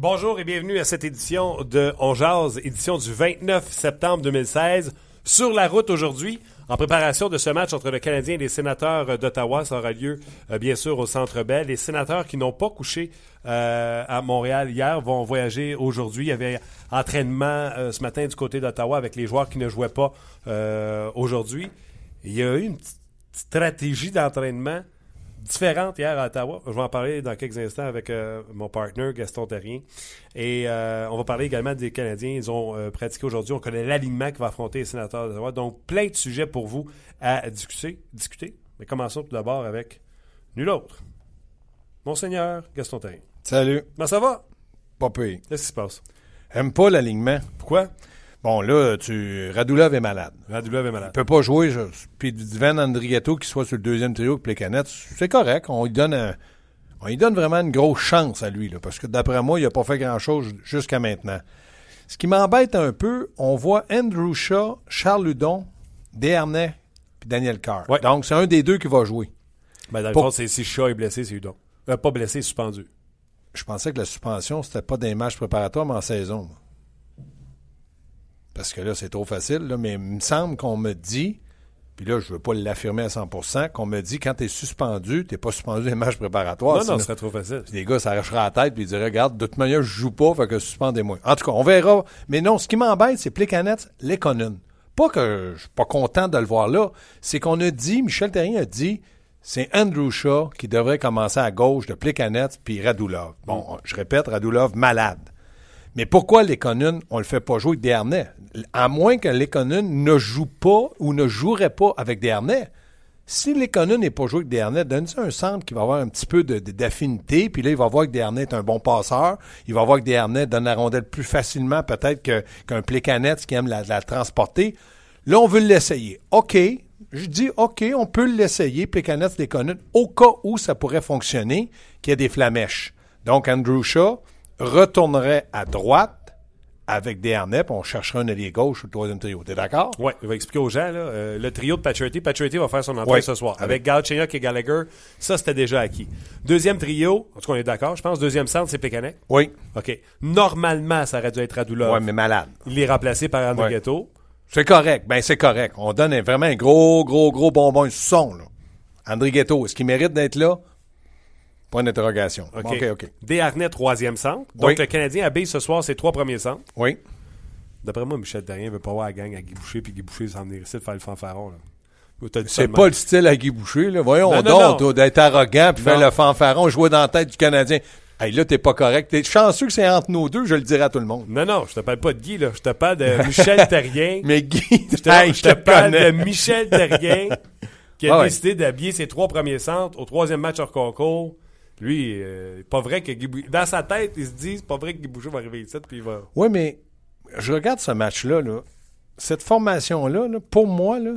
Bonjour et bienvenue à cette édition de On Jazz, édition du 29 septembre 2016. Sur la route aujourd'hui, en préparation de ce match entre le Canadien et les sénateurs d'Ottawa, ça aura lieu euh, bien sûr au Centre Bell. Les sénateurs qui n'ont pas couché euh, à Montréal hier vont voyager aujourd'hui. Il y avait entraînement euh, ce matin du côté d'Ottawa avec les joueurs qui ne jouaient pas aujourd'hui. Il y a eu une petite stratégie d'entraînement différente hier à Ottawa. Je vais en parler dans quelques instants avec euh, mon partner Gaston Terrien. Et euh, on va parler également des Canadiens. Ils ont euh, pratiqué aujourd'hui. On connaît l'alignement qui va affronter les sénateurs d'Ottawa. Donc, plein de sujets pour vous à discuter. discuter. Mais commençons tout d'abord avec nul autre. Monseigneur Gaston Terrien. Salut. Comment ça va? Pas pire. Qu'est-ce qui se passe? Aime pas l'alignement. Pourquoi? Bon, là, tu Radulov est malade. Radulov est malade. Il peut pas jouer. Je... Puis Van Andrigetto qui soit sur le deuxième trio avec les canettes, c'est correct. On lui donne un... on lui donne vraiment une grosse chance à lui, là, parce que d'après moi, il a pas fait grand-chose jusqu'à maintenant. Ce qui m'embête un peu, on voit Andrew Shaw, Charles Ludon, Dernay puis Daniel Carr. Ouais. Donc, c'est un des deux qui va jouer. Ben, dans le fond, c'est si Shaw est blessé, c'est Udon. Euh, pas blessé, suspendu. Je pensais que la suspension, c'était pas des matchs préparatoires, mais en saison. moi. Parce que là, c'est trop facile, là, mais il me semble qu'on me dit, puis là, je veux pas l'affirmer à 100%, qu'on me dit quand tu es suspendu, tu pas suspendu des matchs préparatoires. non, non, ce serait trop facile. puis les gars s'arracheraient la tête puis ils diraient Regarde, de toute manière, je joue pas, fait que suspendez-moi. En tout cas, on verra. Mais non, ce qui m'embête, c'est Plekanec, Lekonen. Pas que je suis pas content de le voir là, c'est qu'on a dit, Michel Terrien a dit, c'est Andrew Shaw qui devrait commencer à gauche de Plekanec puis Radulov. Bon, je répète, Radulov malade. Mais pourquoi Lekonen, on le fait pas jouer avec des harnais? À moins que Lekonen ne joue pas ou ne jouerait pas avec des harnais. Si Lekonen n'est pas joué avec Desharnais, donne-lui un centre qui va avoir un petit peu d'affinité, puis là, il va voir que Desharnais est un bon passeur, il va voir que Desharnais donne la rondelle plus facilement peut-être qu'un Plécanette qui aime la, transporter. Là, on veut l'essayer. OK, je dis OK, on peut l'essayer, Plécanette, Lekonen, au cas où ça pourrait fonctionner, qu'il y ait des flamèches. Donc, Andrew Shaw retournerait à droite avec Desharnais, puis on chercherait un allié gauche au troisième trio. T'es d'accord? Oui, il va expliquer aux gens, là, euh, le trio de Paturity. Paturity va faire son entrée Ouais. ce soir. Avec- Avec et Gallagher, ça, c'était déjà acquis. Deuxième trio, en tout cas, on est d'accord, je pense. Deuxième centre, c'est Plekanec. Oui. OK. Normalement, ça aurait dû être Radulov. Ouais, mais malade. Il est remplacé par André Ouais. Ghetto. C'est correct. Ben, c'est correct. On donne un- vraiment un gros, gros, gros bonbon son, là. André Ghetto, est-ce qu'il mérite d'être là? Point d'interrogation. OK. OK, OK. Desharnais, troisième centre. Donc, Oui. le Canadien habille ce soir ses trois premiers centres. Oui. D'après moi, Michel Terrien veut pas voir la gang à Guy Boucher, puis Guy Boucher s'en venir ici de faire le fanfaron. Là. C'est pas le style à Guy Boucher, là. Voyons Non, non, donc, d'être arrogant puis Non. faire le fanfaron, jouer dans la tête du Canadien. Hey, là, t'es pas correct. T'es chanceux que c'est entre nous deux, je le dirai à tout le monde. Non, non, je te parle pas de Guy, là. Je te parle de Michel Terrien. Mais Guy, Je te, hey, je te parle de Michel Terrien qui a Ah ouais. décidé d'habiller ses trois premiers centres au troisième match hors concours. Lui, euh, pas vrai que Guy Dans sa tête, il se dit, c'est pas vrai que Guy va arriver ici, puis il va. Oui, mais je regarde ce match-là, là. Cette formation-là, là, pour moi, là,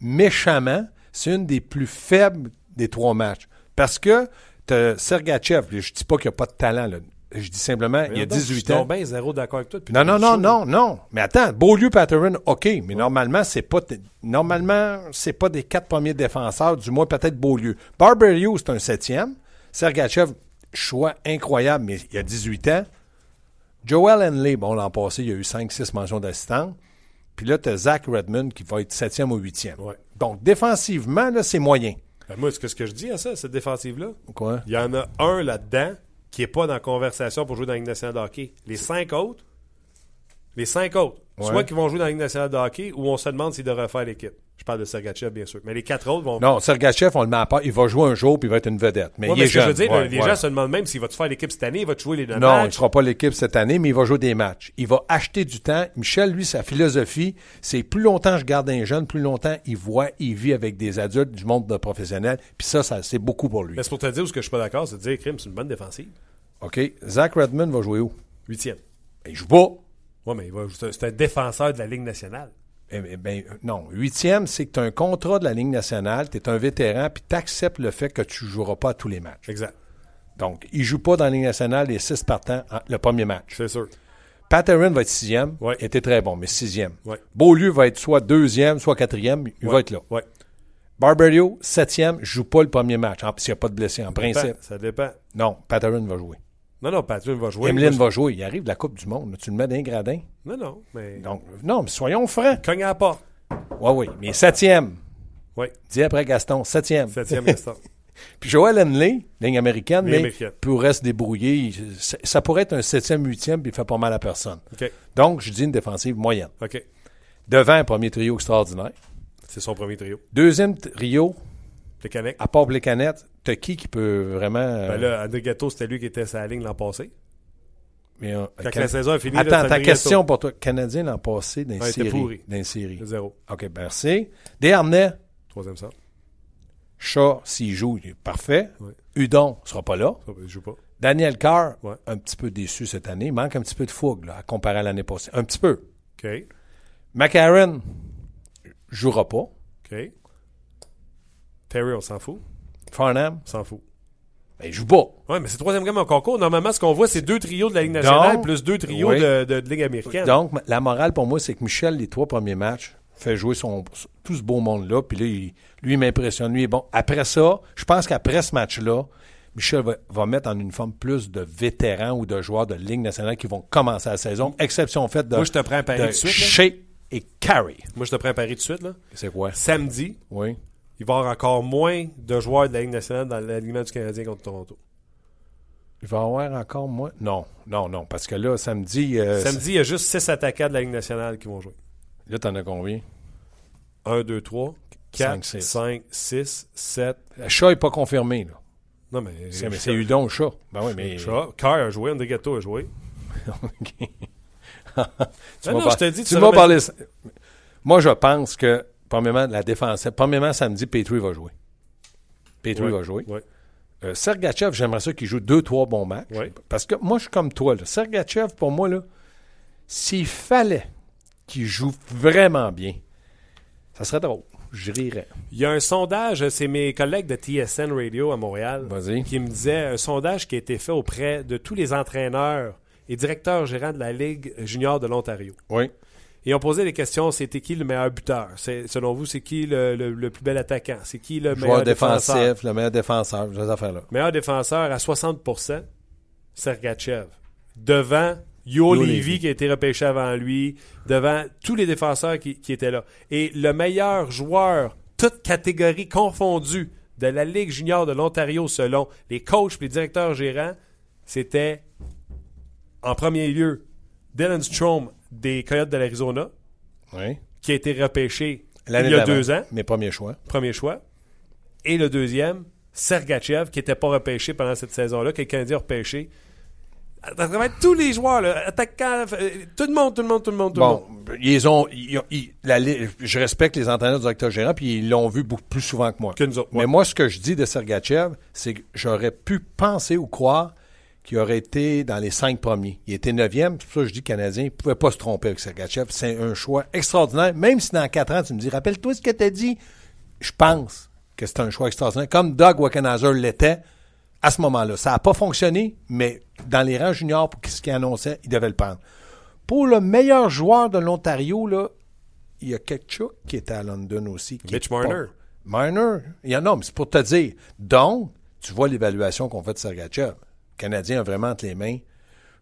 méchamment, c'est une des plus faibles des trois matchs. Parce que Sergachev, je dis pas qu'il n'y a pas de talent, là. Je dis simplement, il y a Donc, 18 je suis ans. bien zéro d'accord avec toi. depuis Non, non, non, non, non. Mais attends, Beaulieu Patterson, OK, mais normalement, c'est pas normalement, c'est pas des quatre premiers défenseurs, du moins peut-être Beaulieu. Barberio, c'est un septième. Sergachev, choix incroyable, mais il y a 18 ans. Joel Henley, bon, l'an passé, il y a eu 5-6 mentions d'assistant. Puis là, tu as Zach Redmond qui va être septième ou huitième. Ouais. Donc, défensivement, là, c'est moyen. Ben, moi, ce que, ce que je dis à ça, cette défensive-là, Quoi? il y en a un là-dedans qui n'est pas dans la conversation pour jouer dans la Ligue nationale de hockey. Les cinq autres, les cinq autres, Ouais. soit qui vont jouer dans la Ligue nationale de hockey ou on se demande s'ils devraient faire l'équipe. Je parle de Sergachev, bien sûr. Mais les quatre autres vont. Non, Sergachev, on le met à part. Il va jouer un jour, puis il va être une vedette. Mais Ouais, il mais est ce que je veux dire, Ouais, les ouais. gens se demandent même s'il va te faire l'équipe cette année, il va te jouer les deux Non, il ne matchs? sera pas l'équipe cette année, mais il va jouer des matchs. Il va acheter du temps. Michel, lui, sa philosophie, c'est plus longtemps je garde un jeune, plus longtemps il voit, il vit avec des adultes du monde de professionnels. Puis ça, ça c'est beaucoup pour lui. Mais c'est pour te dire où ce que je suis pas d'accord, c'est de dire, Crime, c'est une bonne défensive. OK. Zach Redmond va jouer où? Huitième. Il joue pas. Ouais, mais c'est un défenseur de la Ligue nationale. Eh, eh, ben, euh, non. Huitième, c'est que tu as un contrat de la Ligue nationale, tu es un vétéran, puis tu acceptes le fait que tu ne joueras pas à tous les matchs. Exact. Donc, il joue pas dans la Ligue nationale les six partants le premier match. C'est sûr. Pat Aaron va être sixième. Ouais. Il était très bon, mais sixième. Ouais. Beaulieu va être soit deuxième, soit quatrième. Il va être là. Ouais. Barberio, septième, joue pas le premier match. S'il n'y a pas de blessé, en Ça principe. dépend, Ça dépend. Non, Pat Aaron va jouer. Non, non, Patrick va jouer. Emeline va jouer. Il arrive de la Coupe du Monde. Tu le mets d'un gradin. Non, non, mais. Donc, non, mais soyons francs. Cogne à la porte. Oui, oui. Mais septième. Oui. Dis après Gaston, septième. Septième instant. Puis Joel Henley, ligne américaine, mais américaine. pourrait se débrouiller. Il- Ça, ça pourrait être un septième, huitième, puis il fait pas mal à personne. Donc, je dis une défensive moyenne. OK. Devant un premier trio extraordinaire. C'est son premier trio. Deuxième trio, À part canettes, t'as qui qui peut vraiment. euh, Ben là, André Gatto, c'était lui qui était la ligne l'an passé. mais, euh, Quand Can- la saison est finie, Attends, ta André question pour toi. Canadien l'an passé les Ouais, les séries. Gatto. Zéro. OK, merci. Desharnais, Troisième sort. Chat, s'il joue, il est parfait. Ouais. Udon ne sera pas là. Ça, Il joue pas. Daniel Carr, Ouais. un petit peu déçu cette année. Il manque un petit peu de fougue là, à comparer à l'année passée. Un petit peu. OK. McCarron jouera pas. OK. Terry, on s'en fout. Farnham, On s'en fout. ben, il joue pas. Ouais, mais c'est troisième gamme en concours. Normalement, ce qu'on voit, c'est deux trios de la Ligue nationale Donc, plus deux trios oui. de, de, de Ligue américaine. Donc, la morale pour moi, c'est que Michel, les trois premiers matchs, fait jouer son, tout ce beau monde-là. Puis là, il- lui, il m'impressionne. Lui, il est bon. Après ça, je pense qu'après ce match-là, Michel va, va mettre en uniforme plus de vétérans ou de joueurs de Ligue nationale qui vont commencer la saison. Exception faite de, Moi, je te prends un pari de de suite. Shea et Carey. Moi, je te prends un pari de suite. Là. C'est quoi? Samedi, Oui. Il va y avoir encore moins de joueurs de la Ligue nationale dans l'alignement du Canadien contre Toronto. Il va y avoir encore moins? Non, non, non. Parce que là, samedi, euh, Samedi, il y a juste six attaquants de la Ligue nationale qui vont jouer. là, t'en as combien? 1, 2, 3, Cinq, 4, six. 5, 6, 7. Le chat n'est pas confirmé, là. Non, mais. C'est, mais c'est Udon, le chat. Ben oui, mais. Chat. Carr a joué, André Gatto a joué. OK. tu m'as non, par- je te dis, tu tu m'as parlé. Moi, je pense que, premièrement, la défense. Premièrement, samedi, Petrie va jouer. Petrie Ouais, va jouer. ouais. Euh, Sergachev, j'aimerais ça qu'il joue deux, trois bons matchs. Ouais. Parce que moi, je suis comme toi. Là. Sergachev, pour moi, là, s'il fallait qu'il joue vraiment bien, ça serait drôle. Je rirais. Il y a un sondage, c'est mes collègues de TSN Radio à Montréal qui me disaient un sondage qui a été fait auprès de tous les entraîneurs et directeurs gérants de la Ligue junior de l'Ontario. Oui. Et on posait des questions, c'était qui le meilleur buteur? Selon vous, c'est qui le, le- le plus bel attaquant? C'est qui le Joueur meilleur défenseur? défensif, le meilleur défenseur, ces affaires-là. Meilleur défenseur à 60%, Sergachev. Devant Yo Yo Levy Levy. qui a été repêché avant lui, devant tous les défenseurs qui, qui étaient là. Et le meilleur joueur, toute catégorie confondue, de la Ligue junior de l'Ontario selon les coachs et les directeurs gérants, c'était en premier lieu Dylan Strom des Coyotes de l'Arizona, Oui. qui a été repêché il y a deux ans Mes premiers choix. premier choix. Et le deuxième, Sergachev, qui n'était pas repêché pendant cette saison-là, que le Canadien a repêché. À travers tous les joueurs, là, attaquants, euh, tout le monde, tout le monde, tout le monde, tout le monde. ils ont, ils ont- ils- la je respecte les entraîneurs directeurs gérants, puis ils l'ont vu beaucoup plus souvent que moi. Que nous autres, Mais moi, ce que je dis de Sergachev, c'est que j'aurais pu penser ou croire qu'il aurait été dans les cinq premiers. Il était neuvième, c'est pour ça que je dis Canadien, il ne pouvait pas se tromper avec Sergachev. C'est un choix extraordinaire. Même si dans quatre ans, tu me dis, rappelle-toi ce que tu as dit, je pense que c'est un choix extraordinaire. Comme Doug Wackenhauser l'était à ce moment-là. Ça n'a pas fonctionné, mais dans les rangs juniors, pour ce qu'il annonçait, il devait le prendre. Pour le meilleur joueur de l'Ontario, là, il y a Ketchuk qui était à London aussi. qui Mitch pas- Marner. Marner. Il y en a, mais c'est pour te dire. Donc, tu vois l'évaluation qu'on fait de Sergachev. Canadien a vraiment entre les mains,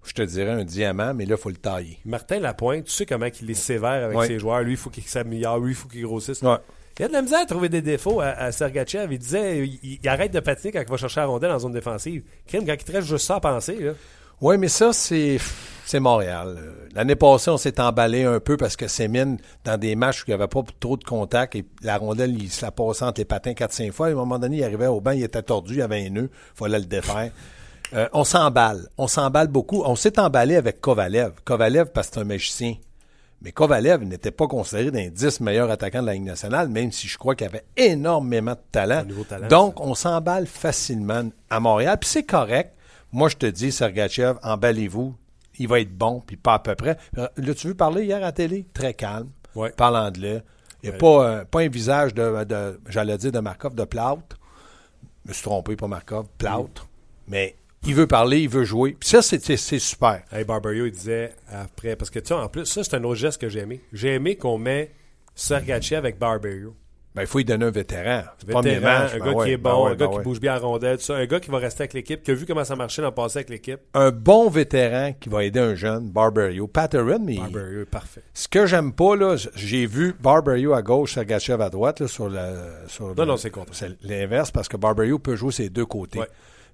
je te dirais, un diamant, mais là, il faut le tailler. Martin Lapointe, tu sais comment il est sévère avec Ouais. ses joueurs. Lui, il faut qu'il s'améliore. Lui, il faut qu'il grossisse. Ouais. Il y a de la misère à trouver des défauts à, à Sergachev. Il disait il, il arrête de patiner quand il va chercher la rondelle en zone défensive. Crime, quand il te reste juste ça à penser. Oui, mais ça, c'est c'est Montréal. Euh, L'année passée, on s'est emballé un peu parce que Sémine, dans des matchs où il n'y avait pas trop de contact, et la rondelle, il se la passait entre les patins 4-5 fois. À un moment donné, il arrivait au banc, il était tordu, il y avait un nœud, il fallait le défaire. Euh, on s'emballe. On s'emballe beaucoup. On s'est emballé avec Kovalev. Kovalev, parce que c'est un magicien. Mais Kovalev n'était pas considéré d'un 10 meilleurs attaquants de la Ligue nationale, même si je crois qu'il avait énormément de talent. Donc, on s'emballe facilement à Montréal. Puis c'est correct. Moi, je te dis, Sergachev, emballez-vous. Il va être bon, puis pas à peu près. Euh, L'as-tu vu parler hier à la télé? Très calme. Ouais. Parle anglais. Il n'y a Ouais. pas, euh, pas un visage de, de- j'allais dire, de Markov, de plâtre. Je me suis trompé, pas Markov, plâtre. Mais il veut parler, il veut jouer. Puis ça, c'est super. Hey, Barberio, il disait après. Parce que tu sais, en plus, ça, c'est un autre geste que j'ai aimé. J'ai aimé qu'on met Sergachev avec Barberio. Ben, il faut lui donner un vétéran. Vétéran, un ben gars ouais, qui est ben bon, ouais, un gars ben qui ouais. bouge bien à rondelle, tout ça, un gars qui va rester avec l'équipe, qui a vu comment ça marchait dans le passé avec l'équipe. Un bon vétéran qui va aider un jeune, Barberio. Patterson, mais Barberio est parfait. ce que j'aime pas, là, j'ai vu Barberio à gauche, Sergachev à droite, là, sur le. Sur Non, le- non, c'est contre. C'est l'inverse parce que Barberio peut jouer ses deux côtés.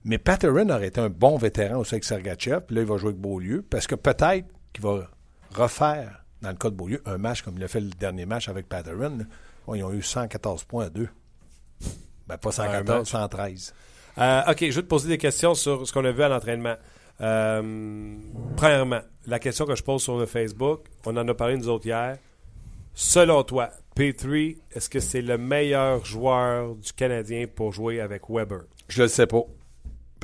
Mais Patterson aurait été un bon vétéran aussi avec Sergachev. Puis là, il va jouer avec Beaulieu parce que peut-être qu'il va refaire, dans le cas de Beaulieu, un match comme il a fait le dernier match avec Patterson. ils ont eu 114 points à deux. Ben, pas Un 114, match. 113. Euh, OK, je vais te poser des questions sur ce qu'on a vu à l'entraînement. Euh, premièrement, la question que je pose sur le Facebook, on en a parlé nous autres hier. Selon toi, P3, est-ce que c'est le meilleur joueur du Canadien pour jouer avec Weber? Je le sais pas.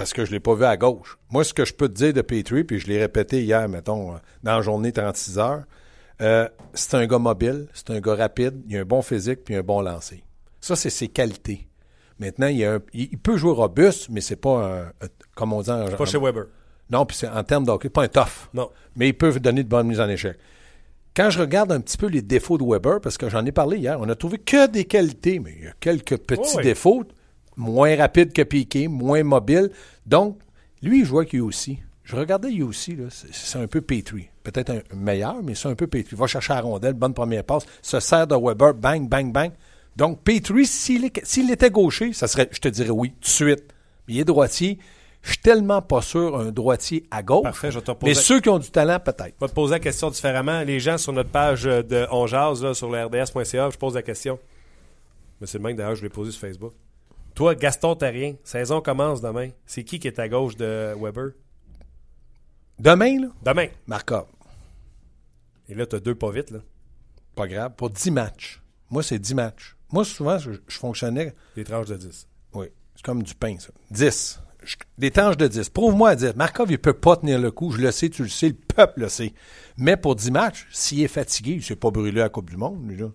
Parce que je ne l'ai pas vu à gauche. Moi, ce que je peux te dire de Petrie, puis je l'ai répété hier, mettons, euh, dans la journée 36 heures, euh, c'est un gars mobile, c'est un gars rapide, il a un bon physique, puis un bon lancer. Ça, c'est ses qualités. Maintenant, il, a un- il- peut jouer robuste, mais c'est pas un, un- comme on dit, Pas chez Weber. non, puis c'est en termes d'hockey, pas un tough. Non. Mais il peut donner de bonnes mises en échec. Quand je regarde un petit peu les défauts de Weber, parce que j'en ai parlé hier, on a trouvé que des qualités, mais il y a quelques petits défauts. Moins rapide que Piqué, moins mobile. Donc, lui, il joue avec aussi. Je regardais aussi, là, c'est un peu Petrie. Peut-être un meilleur, mais c'est un peu Petrie. Va chercher la rondelle, bonne première passe, se sert de Weber, bang, bang, bang. Donc, Petrie, s'il était gaucher, ça serait, je te dirais oui, tout de suite. Mais il est droitier. Je suis tellement pas sûr un droitier à gauche. Parfait, je te Mais ceux qui ont du talent, peut-être. Je vais te poser la question différemment. Les gens sur notre page euh, de On Jase, là, sur le RDS.ca, je pose la question. Mais c'est le même d'ailleurs, je l'ai posé sur Facebook. Toi, Gaston Terrien, saison commence demain. C'est qui qui est à gauche de Weber? Demain, là, Demain. Markov. Et là, tu as deux pas vite. Là. Pas grave. Pour 10 matchs. Moi, c'est 10 matchs. Moi, souvent, je, je fonctionnais. Des tranches de 10. Oui. C'est comme du pain, ça. 10. Je- des tranches de 10. Prouve-moi à 10. Markov, il peut pas tenir le coup. Je le sais, tu le sais, le peuple le sait. Mais pour 10 matchs, s'il est fatigué, il s'est pas brûlé à la Coupe du Monde, lui, là.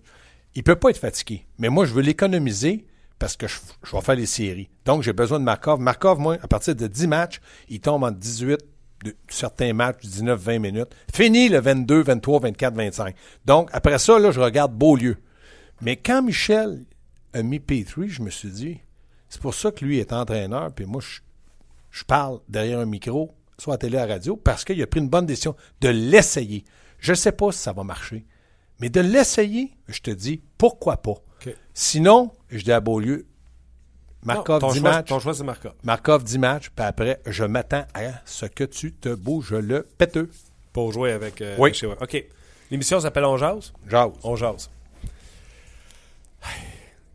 Il peut pas être fatigué. Mais moi, je veux l'économiser parce que je, vais faire les séries. Donc, j'ai besoin de Markov. Markov, moi, à partir de 10 matchs, il tombe en 18 de certains matchs, 19, 20 minutes. Fini le 22, 23, 24, 25. Donc, après ça, là, je regarde Beaulieu. Mais quand Michel a mis Petrie, je me suis dit, c'est pour ça que lui est entraîneur, puis moi, je, parle derrière un micro, soit à télé, à radio, parce qu'il a pris une bonne décision de l'essayer. Je ne sais pas si ça va marcher, mais de l'essayer, je te dis, pourquoi pas? Sinon, je dis à Beaulieu, Markov Non, ton 10 choix, matchs, Ton choix, c'est Markov. Markov 10 matchs, puis après, je m'attends à ce que tu te bouges le péteux. Pour jouer avec euh, Oui. chez. OK. L'émission s'appelle On Jase? Jase. On jase.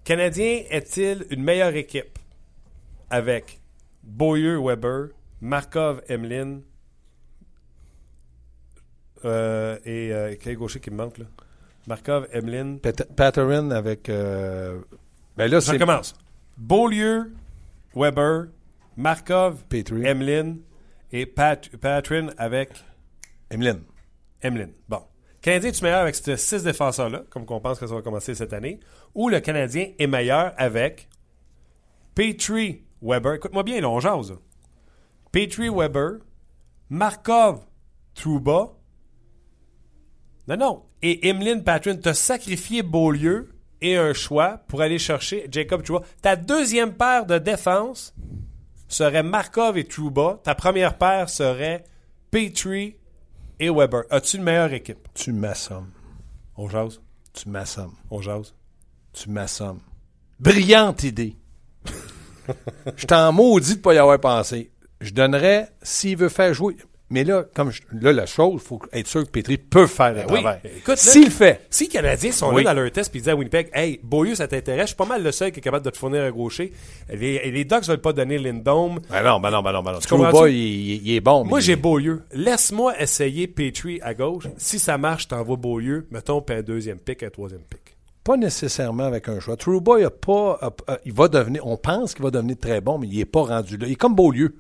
Canadien est-il une meilleure équipe avec Beaulieu Weber, Markov Emeline euh, et euh, quel gaucher qui me manque là? Markov Emeline. Pat- Patterson avec... euh, ben là, Ça c'est commence. Beaulieu Weber, Markov Petrie. Emeline et Pat Patrin avec Emeline. Emeline. Bon. Canadien est meilleur avec ces six défenseurs-là, comme qu'on pense que ça va commencer cette année, ou le Canadien est meilleur avec Petrie Weber? Écoute-moi bien, là, on jase. Petrie Weber, Markov Trouba. Non, non. Et Emeline Patrin, t'as sacrifié Beaulieu et un choix pour aller chercher Jacob Trouba. Ta deuxième paire de défense serait Markov et Trouba. Ta première paire serait Petrie et Weber. As-tu une meilleure équipe? Tu m'assommes. On jase? Tu m'assommes. On jase? tu m'assommes. Brillante idée. je t'en maudis de pas y avoir pensé. Je donnerais, s'il veut faire jouer. Mais là, comme je- là, la chose, il faut être sûr que Petri peut faire le Ben oui. travail. Écoute, là- S'il le fait. Si les Canadiens sont Oui. là dans leur test et disent à Winnipeg, hey, Beaulieu, ça t'intéresse, je suis pas mal le seul qui est capable de te fournir un gaucher. Les, les Ducks veulent pas donner Lindome. Ben non, ben non, ben non, ben non. Trouba, il, il- il est bon. Moi, mais j'ai Beaulieu. Laisse-moi essayer Petrie à gauche. Si ça marche, t'envoies Beaulieu. Mettons, un deuxième pick, un troisième pick. Pas nécessairement avec un choix. Trouba, il a pas. a- a- il va devenir. On pense qu'il va devenir très bon, mais il n'est pas rendu là. Il est comme Beaulieu.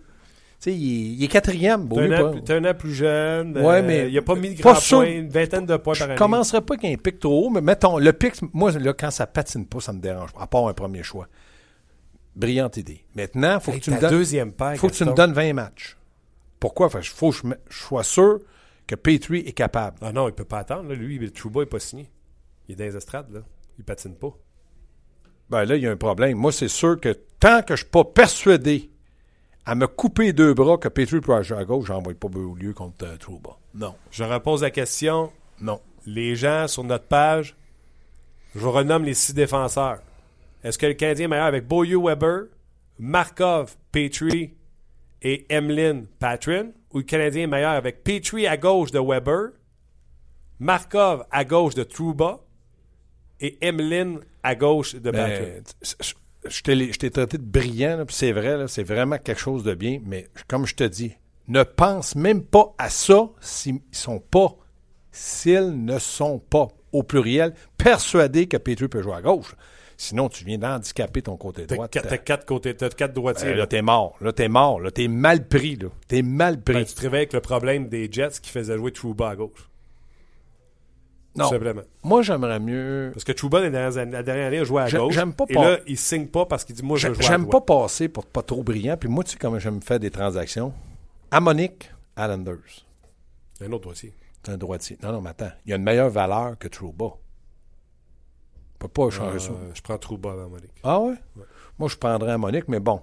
Tu sais, il, est- il est quatrième, T'es un, an pas- plus- t'es un an plus jeune. Ouais, euh, mais Il a pas mis de pas grands sûr. points, une vingtaine de points par Je année. commencerai pas qu'un pic trop haut, mais mettons, le pic, moi, là, quand ça patine pas, ça me dérange pas, à part un premier choix. Brillante idée. Maintenant, faut Hey, que tu me donnes. deuxième paire, faut que tu me donnes 20 matchs. Pourquoi? Que faut que je, sois sûr que Petrie est capable. Ah non, il peut pas attendre. là. Lui, le Trouba n'est pas signé. Il est dans les estrades. Là. Il patine pas. Ben là, il y a un problème. Moi, c'est sûr que tant que je suis pas persuadé à me couper deux bras que Petrie jouer à gauche, j'envoie pas Beaulieu contre euh, Trouba. Non. Je repose la question. Non. Les gens sur notre page, je vous renomme les six défenseurs. Est-ce que le Canadien est meilleur avec Beaulieu Weber, Markov, Petrie et Emlyn Patrin? Ou le Canadien est meilleur avec Petrie à gauche de Weber, Markov à gauche de Trouba et Emlyn à gauche de Patrin? Je t'ai traité de brillant, puis c'est vrai, là, c'est vraiment quelque chose de bien, mais comme je te dis, ne pense même pas à ça s'ils sont pas, s'ils ne sont pas, au pluriel, persuadés que Petrie peut jouer à gauche. Sinon, tu viens d'handicaper ton côté droit. t'as quatre côtés, t'as quatre droitiers. Ben, là. là, t'es mort. Là, t'es mort. Là, t'es mal pris. Là. T'es mal pris. Ben, tu te réveilles avec le problème des Jets qui faisaient jouer Trouba à gauche. Non. Tout simplement. Moi, j'aimerais mieux. Parce que Trouba, la dernière année, la dernière année, a joué à gauche. j'aime pas et pas- là, il signe pas parce qu'il dit Moi, je jouer à J'aime pas passer pour pas trop brillant. Puis moi, tu sais comment j'aime faire des transactions? Amonique, Islanders. Un autre dossier. C'est un droitier. Non, non, mais attends. Il y a une meilleure valeur que Trouba. On peut pas changer ça. Euh, je prends Trouba avant Monique. Ah ouais? Moi, je prendrais Amonique, mais bon.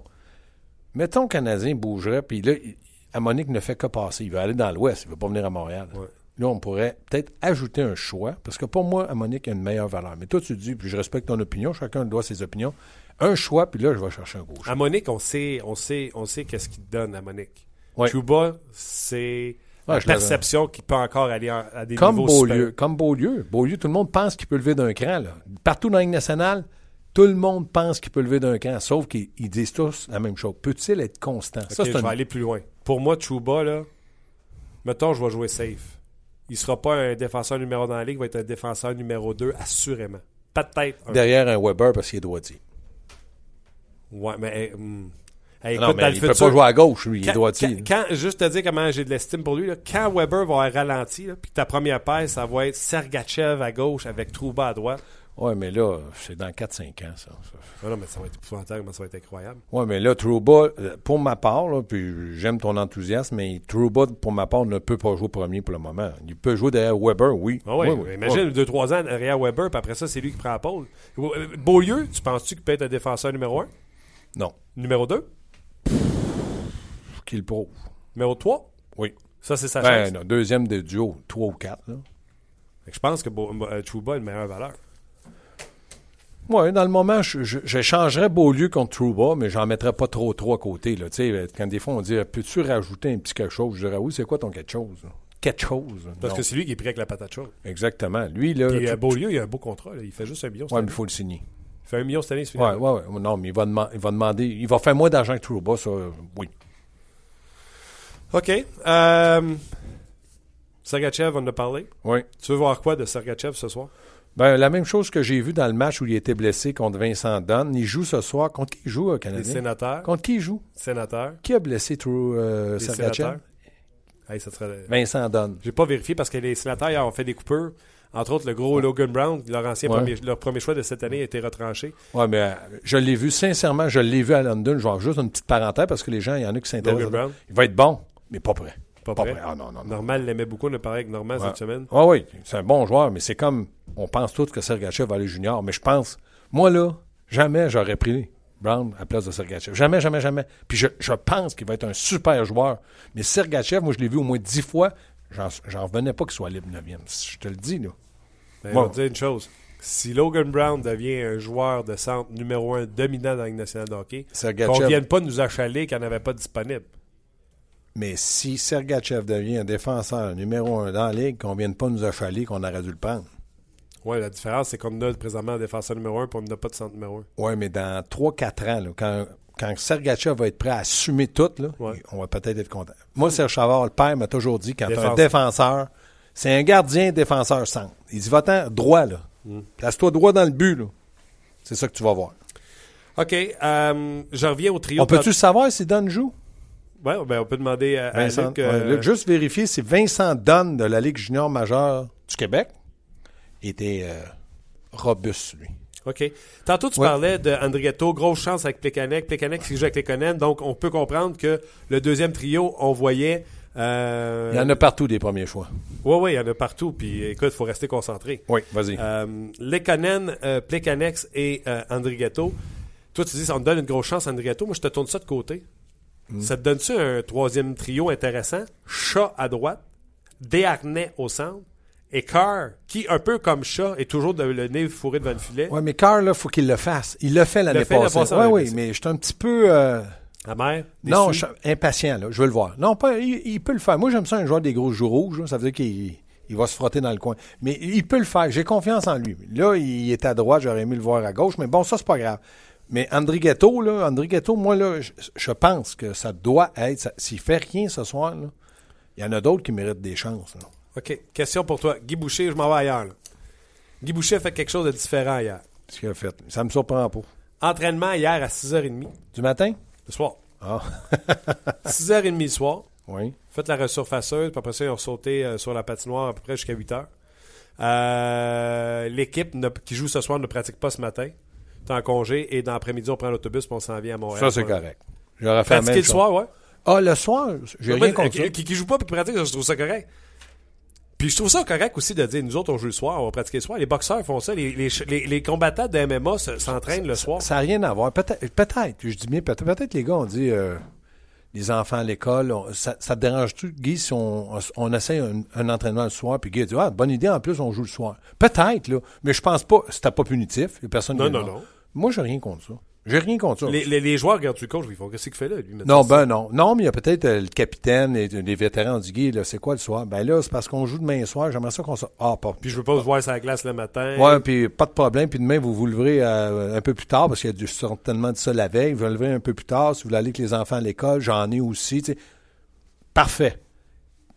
Mettons que le Canadien bougerait, puis là, il- Amonique ne fait que passer. Il veut aller dans l'Ouest, il veut pas venir à Montréal. Ouais. Là, on pourrait peut-être ajouter un choix, parce que pour moi, Amonique a une meilleure valeur. Mais toi, tu dis, puis je respecte ton opinion, chacun doit ses opinions. Un choix, puis là, je vais chercher un gauche. À Monique, on sait, on sait, on sait qu'est-ce qu'il donne à Monique. Ouais. Trouba, c'est la perception qu'il peut encore aller en- à des Comme niveaux Beaulieu. Comme Beaulieu. Beaulieu, tout le monde pense qu'il peut lever d'un cran. Là. Partout dans la Ligue nationale, tout le monde pense qu'il peut lever d'un cran, sauf qu'ils ils disent tous la même chose. Peut-il être constant? Ok, Ça, je vais aller plus loin. Pour moi, Trouba, là, mettons, je vais jouer safe. Il sera pas un défenseur numéro dans la ligue, il va être un défenseur numéro 2, assurément. Peut-être. un. derrière un Weber parce qu'il est droitier. Ouais, mais. eh, hmm. Hey, non, écoute, dans mais il peut futur- pas jouer à gauche, lui, il est droitier. quand- quand- juste te dire comment j'ai de l'estime pour lui, là, quand Weber va avoir ralenti, puis ta première paire, ça va être Sergachev à gauche avec Trouba à droite. Ouais, mais là, c'est dans 4-5 ans, ça. Ah non, mais ça va être épouvantable, mais ça va être incroyable. Ouais, mais là, Trouba, euh, pour ma part, là, puis j'aime ton enthousiasme, mais Trouba, pour ma part, ne peut pas jouer premier pour le moment. Il peut jouer derrière Weber, oui. Ah ouais, Oui, oui. imagine 2-3 ans derrière Weber, puis après ça, c'est lui qui prend la pôle. Euh, Beaulieu, tu penses-tu qu'il peut être un défenseur numéro 1 Non. Numéro 2 Qu'il prouve. Numéro 3 Oui. Ça, c'est sa Ben, chance. non, deuxième de duo, 3 ou 4. Là. Fait que Je pense que euh, Trouba a une meilleure valeur. Oui, dans le moment, je, je, je changerais Beaulieu contre Trouba, mais j'en mettrais pas trop trop à côté. Là. Quand des fois on dit Peux-tu rajouter un petit quelque chose? Je dirais Oui, c'est quoi ton quelque chose? Là? Quelque chose Parce Non. que c'est lui qui est pris avec la patate chaude. Exactement. Lui, là. Puis tu- euh, Beaulieu, il a un beau contrat. là. Il fait juste un million. Ouais, mais il faut le signer. Il fait un million cette année, c'est fini. Ouais, ouais, ouais. Non, mais il va, il va demander. Il va faire moins d'argent que Trouba, ça, oui. OK. Euh, Sergachev, on en a parlé. Oui. Tu veux voir quoi de Sergachev ce soir? Ben, la même chose que j'ai vu dans le match où il était blessé contre Vincent Dunn. Il joue ce soir. Contre qui il joue, euh, Les Canadien? sénateurs. Contre qui il joue? Sénateurs. Qui a blessé True euh, Les sénateurs. Hey, ça serait... Vincent Dunn. J'ai pas vérifié parce que les sénateurs hier, ont fait des coupures. Entre autres, le gros Logan Brown, leur ancien Ouais. premier, leur premier choix de cette année, a été retranché. Oui, mais euh, je l'ai vu, sincèrement, je l'ai vu à London. Je vais juste une petite parenthèse parce que les gens, il y en a qui s'intéressent. Logan Brown, Il va être bon, mais pas prêt. pas, Pas prêt? prêt. Ah non, non, non. Normal l'aimait beaucoup. On a parlé avec Normand Ouais. cette semaine. Ah oui, c'est un bon joueur, mais c'est comme on pense tous que Sergachev va aller junior. Mais je pense, moi là, jamais j'aurais pris Brown à la place de Sergachev. Jamais, jamais, jamais. Puis je, je pense qu'il va être un super joueur. Mais Sergachev, moi je l'ai vu au moins dix fois. J'en revenais pas qu'il soit libre 9e. Je te le dis, là. Ben, Bon. Je vais te dire une chose. si Logan Brown devient un joueur de centre numéro un dominant dans la Ligue nationale de hockey, qu'on ne vienne pas nous achaler qu'il n'y en avait pas disponible. Mais si Sergachev devient un défenseur numéro un dans la ligue, qu'on vienne pas nous achaler qu'on aurait dû le prendre. Oui, la différence, c'est qu'on a présentement un défenseur numéro un et on n'a pas de centre numéro un. Oui, mais dans 3-4 ans, là, quand, quand Sergachev va être prêt à assumer tout, là, Ouais. on va peut-être être content. Moi, Serge Chavard, le père, m'a toujours dit quand un Défenseur. c'est un gardien défenseur centre. Il dit va-t'en droit, là. Mm. Place-toi droit dans le but, là. C'est ça que tu vas voir. OK, euh, je reviens au trio. On peut-tu savoir si Don joue? Ouais, ben, on peut demander à, à Vincent, Luc, euh, ouais, Luc, juste vérifier si Vincent Dunn de la Ligue junior majeure du Québec était euh, robuste, lui. OK. Tantôt, tu Ouais. parlais de Andrietto, grosse chance avec Plekanec. Plekanec qui joue avec les Conan, donc on peut comprendre que le deuxième trio, on voyait. Euh... Il y en a partout des premiers choix. Oui, oui, il y en a partout. Puis écoute, il faut rester concentré. Oui, vas-y. Euh, Lekonen, euh, Plekanex et euh, Andrigetto. Toi, tu dis, ça me donne une grosse chance, Andrigetto. Moi, je te tourne ça de côté. Hmm. Ça te donne-tu un troisième trio intéressant? Chat à droite, Desharnais au centre, et Carr, qui, un peu comme Chat, est toujours de- le nez fourré devant le filet. Oui, mais Carl, il faut qu'il le fasse. Il l'a fait l'année passée. Oui, oui, mais je suis un petit peu. euh, Amer, Non, je suis impatient, là. Je veux le voir. Non, pas, il, il peut le faire. Moi, j'aime ça, un joueur des gros joues rouges. là. Ça veut dire qu'il il va se frotter dans le coin. Mais il peut le faire. J'ai confiance en lui. Là, il est à droite. J'aurais aimé le voir à gauche. Mais bon, ça, c'est pas grave. Mais André Ghetto, là, André Ghetto, moi, là, je, je pense que ça doit être. S'il fait rien ce soir, là, il y en a d'autres qui méritent des chances. là. OK. Question pour toi. Guy Boucher, je m'en vais ailleurs. là. Guy Boucher a fait quelque chose de différent hier. Ce qu'il a fait? Ça me surprend pas. Entraînement hier à 6h30 Du matin? le soir. Ah, 6h30 le soir. oui. Faites la resurfaceuse, puis après ça, ils ont sauté euh, sur la patinoire à peu près jusqu'à 8 heures. Euh, L'équipe ne- qui joue ce soir ne pratique pas ce matin. T'es en congé et dans l'après-midi, on prend l'autobus puis on s'en vient à Montréal. Ça, c'est Voilà. correct. J'aurais fait la Pratiquer le chose. soir, ouais. Ah, le soir? J'ai rien mais, contre euh, ça. qui, qui joue pas puis qui pratique, je trouve ça correct. Puis je trouve ça correct aussi de dire, nous autres, on joue le soir, on va pratiquer le soir. Les boxeurs font ça. Les, les, les, les combattants de MMA se- s'entraînent le soir. Ça n'a rien à voir. Peut-être, peut-être, je dis bien, peut-être, peut-être les gars ont dit, euh, les enfants à l'école, on- ça, ça te dérange-tu, Guy, si on, on essaie un, un entraînement le soir, puis Guy a dit, ah, bonne idée, en plus, on joue le soir. Peut-être, là, mais je pense pas, c'était pas punitif, il y a personne Non, non, non. Moi, j'ai rien contre ça. J'ai rien contre ça. Les, les, les joueurs regardent le coach, ils font qu'est-ce qu'il fait là, lui? Non, ben non. Non, mais il y a peut-être euh, le capitaine et les vétérans Guy, là, c'est quoi le soir? Ben là, c'est parce qu'on joue demain soir, j'aimerais ça qu'on se... Ah, pas. Puis je veux pas vous voir sur la glace le matin. Ouais, puis pas de problème. Puis demain, vous vous leverez euh, un peu plus tard, parce qu'il y a du, certainement de ça la veille. Vous vous leverez un peu plus tard. Si vous voulez aller avec les enfants à l'école, j'en ai aussi. tu sais. Parfait.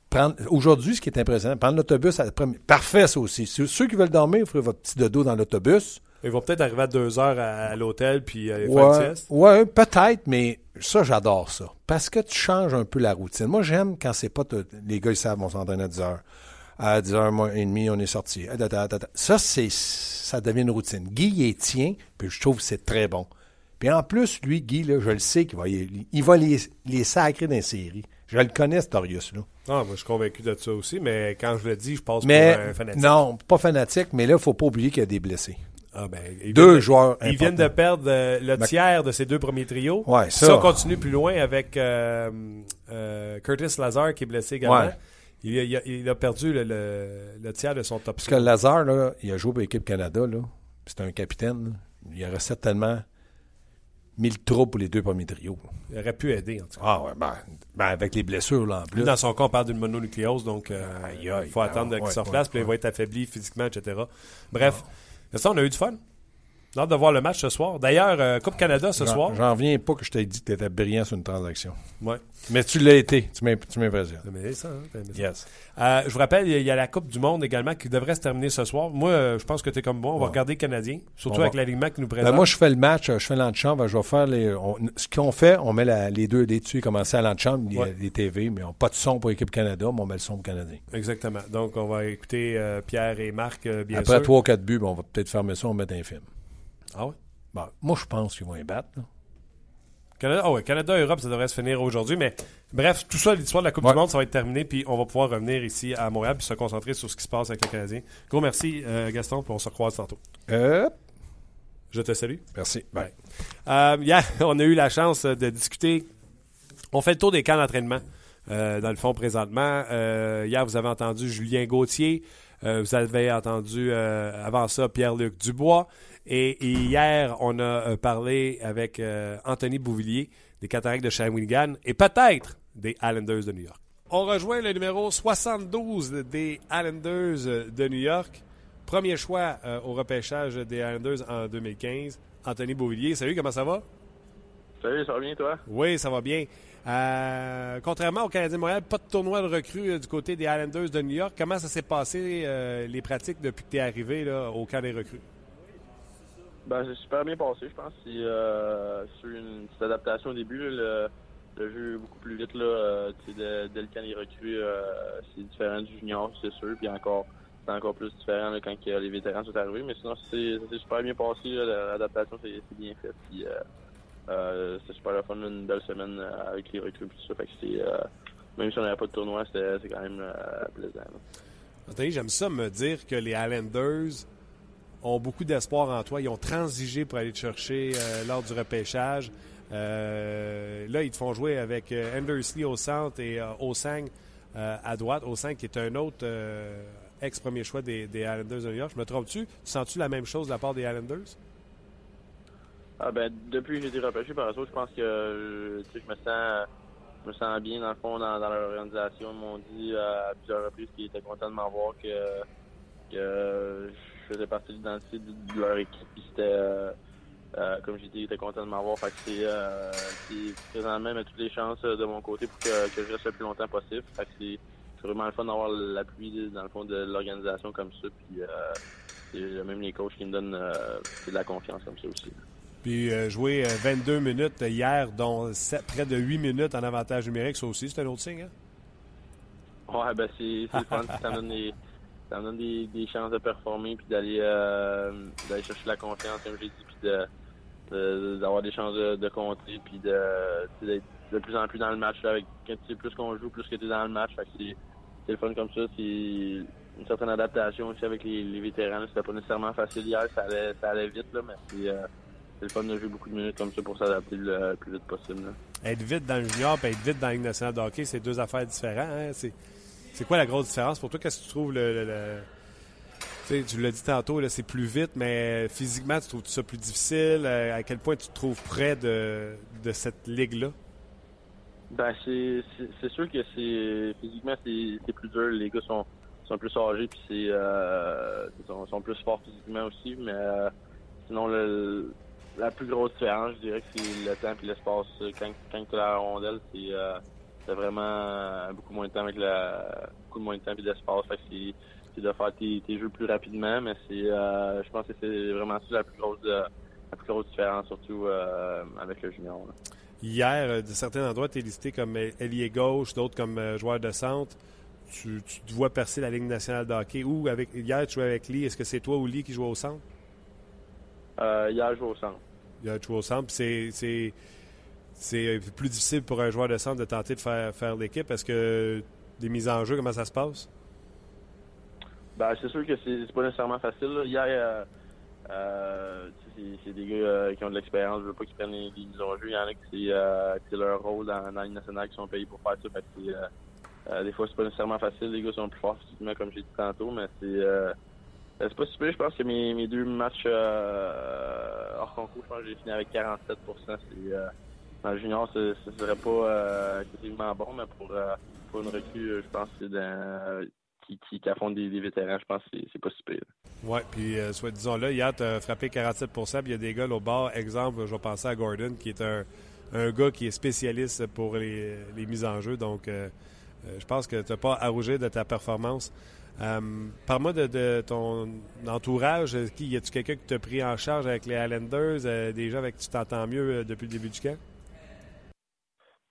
Prendre- Aujourd'hui, ce qui est impressionnant, prendre l'autobus, à la première- parfait ça aussi. Ceux, ceux qui veulent dormir, vous ferez votre petit dodo dans l'autobus. Ils vont peut-être arriver à 2 heures à, à l'hôtel puis euh, faire une Ouais, sieste. ouais peut-être, mais ça, j'adore ça. Parce que tu changes un peu la routine. Moi, j'aime quand c'est pas... Les gars, ils savent, on s'entraîne à 10 heures. À 10 heures moins et demie, on est sorti. Ta. Ça, c'est, ça devient une routine. Guy, il est tient, puis je trouve que c'est très bon. Puis en plus, lui, Guy, là, je le sais qu'il va, il va les, les sacrer dans les séries. Je le connais, ce Torius, là. Ah, moi, je suis convaincu de ça aussi, mais quand je le dis, je passe Mais, pour un fanatique. non, pas fanatique, mais là, il faut pas oublier qu'il y a des blessés. Ah, ben, Deux de- joueurs Ils viennent de perdre euh, le tiers de ces deux premiers trios. Ouais, Si ça. on continue plus loin avec euh, euh, Curtis Lazar qui est blessé également, Ouais. il, a, il a- il a perdu le, le- le tiers de son top Parce que là, il a joué pour l'équipe Canada. C'est un capitaine. là. Il aurait certainement mis le trou pour les deux premiers trios. Il aurait pu aider, en tout cas. Ah ouais, ben, ben, avec les blessures, là, en plus. Dans son cas, on parle d'une mononucléose, donc euh, il faut attendre Ah, qu'il se replace, puis il va être affaibli physiquement, etc. Bref, ça, on a eu du fun. J'ai hâte de voir le match ce soir. D'ailleurs, euh, Coupe Canada ce J'en- soir. J'en reviens pas que je t'ai dit que tu étais brillant sur une transaction. Ouais. Mais tu l'as été. Tu m'im- tu m'impressionnes. T'as aimé ça, hein? T'as aimé ça. Yes. Euh, je vous rappelle, il y a la Coupe du Monde également qui devrait se terminer ce soir. Moi, euh, je pense que tu es comme moi. On va regarder le Canadien, surtout On va- avec l'alignement qui nous présente. Ben, moi, je fais le match, euh, je fais l'antichambre, je vais faire les. on- ce qu'on fait, on met la- les deux dés dessus, commencer à l'antichambre, les, Ouais. les TV, mais on n'a pas de son pour l'équipe Canada, mais on met le son pour Canadien. Exactement. Donc, on va écouter euh, Pierre et Marc, euh, bien Après sûr. trois ou quatre buts, ben, on va peut-être fermer ça, on va mettre un film. Ah ouais? Bon, moi, je pense qu'ils vont y battre. là. Canada, ah ouais, Canada-Europe, ça devrait se finir aujourd'hui. Mais bref, tout ça, l'histoire de la Coupe Ouais. du Monde, ça va être terminé. Puis on va pouvoir revenir ici à Montréal puis se concentrer sur ce qui se passe avec les Canadiens. Gros merci, euh, Gaston, puis on se recroise tantôt. Euh, Je te salue. merci. Bye. Euh, hier, on a eu la chance de discuter. On fait le tour des camps d'entraînement, euh, dans le fond, présentement. Euh, hier, vous avez entendu Julien Gauthier, vous avez entendu avant ça Pierre-Luc Dubois. Et, hier, on a parlé avec Anthony Bouvillier des Cataractes de Shawinigan et peut-être des Islanders de New York. On rejoint le numéro 72 des Islanders de New York. Premier choix au repêchage des Islanders en 2015. Anthony Bouvillier. Salut, comment ça va? Salut, ça va bien, toi? Oui, ça va bien. Euh, contrairement au Canadien de Montréal, pas de tournoi de recrues euh, du côté des Islanders de New York. Comment ça s'est passé, euh, les pratiques, depuis que tu es arrivé là, au camp des recrues? Ben, c'est super bien passé, je pense. C'est sur une petite adaptation au début. le, jeu beaucoup plus vite. Là, dès, dès, le recrues, c'est différent du junior, c'est sûr. Puis encore, c'est encore plus différent quand les vétérans sont arrivés. Mais sinon, c'est super bien passé. L'adaptation, c'est bien fait. Puis, euh, c'était super le fun, une belle semaine euh, avec les recrues et tout ça. Fait que euh, même si on n'avait pas de tournoi, c'était quand même plaisant. J'aime ça me dire que les Islanders ont beaucoup d'espoir en toi. Ils ont transigé pour aller te chercher lors du repêchage. là, ils te font jouer avec Andersley au centre et Osang à droite. Osang qui est un autre ex-premier choix des, des, Islanders de New York. Je me trompe-tu? Sens-tu la même chose de la part des Islanders? Ah ben depuis que j'ai été repêché par eux, je pense que je me sens je me sens bien dans le fond dans, leur organisation. Ils m'ont dit à plusieurs reprises qu'ils étaient contents de m'avoir que, que je faisais partie de l'identité de, leur équipe. Puis c'était euh, euh, comme j'ai dit, ils étaient contents de m'avoir. Fait que c'est euh, présentement mettre toutes les chances de mon côté pour que, je reste le plus longtemps possible. Fait que c'est vraiment le fun d'avoir l'appui dans le fond de l'organisation comme ça. Puis euh, même les coachs qui me donnent de la confiance comme ça aussi. Puis euh, jouer 22 euh, minutes hier, dont près de 8 minutes en avantage numérique, ça aussi, c'est un autre signe. Hein? Ouais, ben c'est le fun. ça donne, des, ça donne des, chances de performer puis d'aller euh, d'aller chercher la confiance, comme j'ai dit, puis d'avoir des chances de, de compter, puis d'être de plus en plus dans le match. avec, quand tu sais plus qu'on joue, plus que tu es dans le match. c'est le fun comme ça. C'est une certaine adaptation aussi avec les, vétérans. C'était pas nécessairement facile hier, ça allait, ça allait vite, là, mais c'est c'est le fun de jouer beaucoup de minutes comme ça pour s'adapter le plus vite possible. Être vite dans le junior et être vite dans la Ligue nationale de hockey, c'est deux affaires différentes. Hein? Quoi la grosse différence? Pour toi? Qu'est-ce que tu trouves le, tu l'as dit tantôt, c'est plus vite, mais physiquement, tu trouves ça plus difficile? Euh, à quel point tu te trouves près de, cette ligue-là? Ben, c'est, sûr que c'est physiquement, c'est, plus dur. Les gars sont, sont plus âgés, puis c'est, euh, sont, plus forts physiquement aussi, mais euh, sinon, la plus grosse différence, je dirais que c'est le temps et l'espace. Quand, quand tu as la rondelle, c'est euh, vraiment euh, beaucoup moins de temps avec la beaucoup moins de temps et d'espace. c'est de faire tes, jeux plus rapidement, mais c'est euh, je pense que c'est vraiment ça la plus grosse la plus grosse différence, surtout avec le junior. Hier, de certains endroits, tu es listé comme ailier gauche, d'autres comme joueur de centre. Tu, tu, te vois percer la Ligue nationale de hockey. Ou avec, hier, tu jouais avec Lee. Est-ce que c'est toi ou Lee qui joue au centre? Euh, il a joué au centre. Il a joué au centre. C'est, c'est, c'est plus difficile pour un joueur de centre de tenter de faire, faire l'équipe. Est-ce que des mises en jeu, comment ça se passe? Ben, c'est sûr que c'est, pas nécessairement facile. Hier, euh, euh, c'est, des gars qui ont de l'expérience. Je veux pas qu'ils prennent des mises en jeu. Il y en a qui c'est, leur rôle dans, dans nationale qui sont payés pour faire ça. des fois, c'est pas nécessairement facile. Les gars sont plus forts comme j'ai dit tantôt, mais c'est euh, c'est pas super. Je pense que mes, deux matchs euh, hors concours, je pense que j'ai fini avec 47 C'est, euh, Dans le junior, ce, ce serait pas euh, bon, mais pour, euh, pour une recrue, je pense dans, qui, qui, qui affronte des, vétérans, je pense que c'est, pas super. Oui, puis soit disons là, hier, tu as frappé 47% puis il y a des gars là, au bord. Exemple, je vais penser à Gordon, qui est un, un gars qui est spécialiste pour les, les mises en jeu. Donc, je pense que tu n'as pas à rougir de ta performance. Euh, Parle-moi de, ton entourage. Qui, y a-tu quelqu'un qui t'a pris en charge avec les Highlanders, euh, des gens avec qui tu t'entends mieux euh, depuis le début du camp?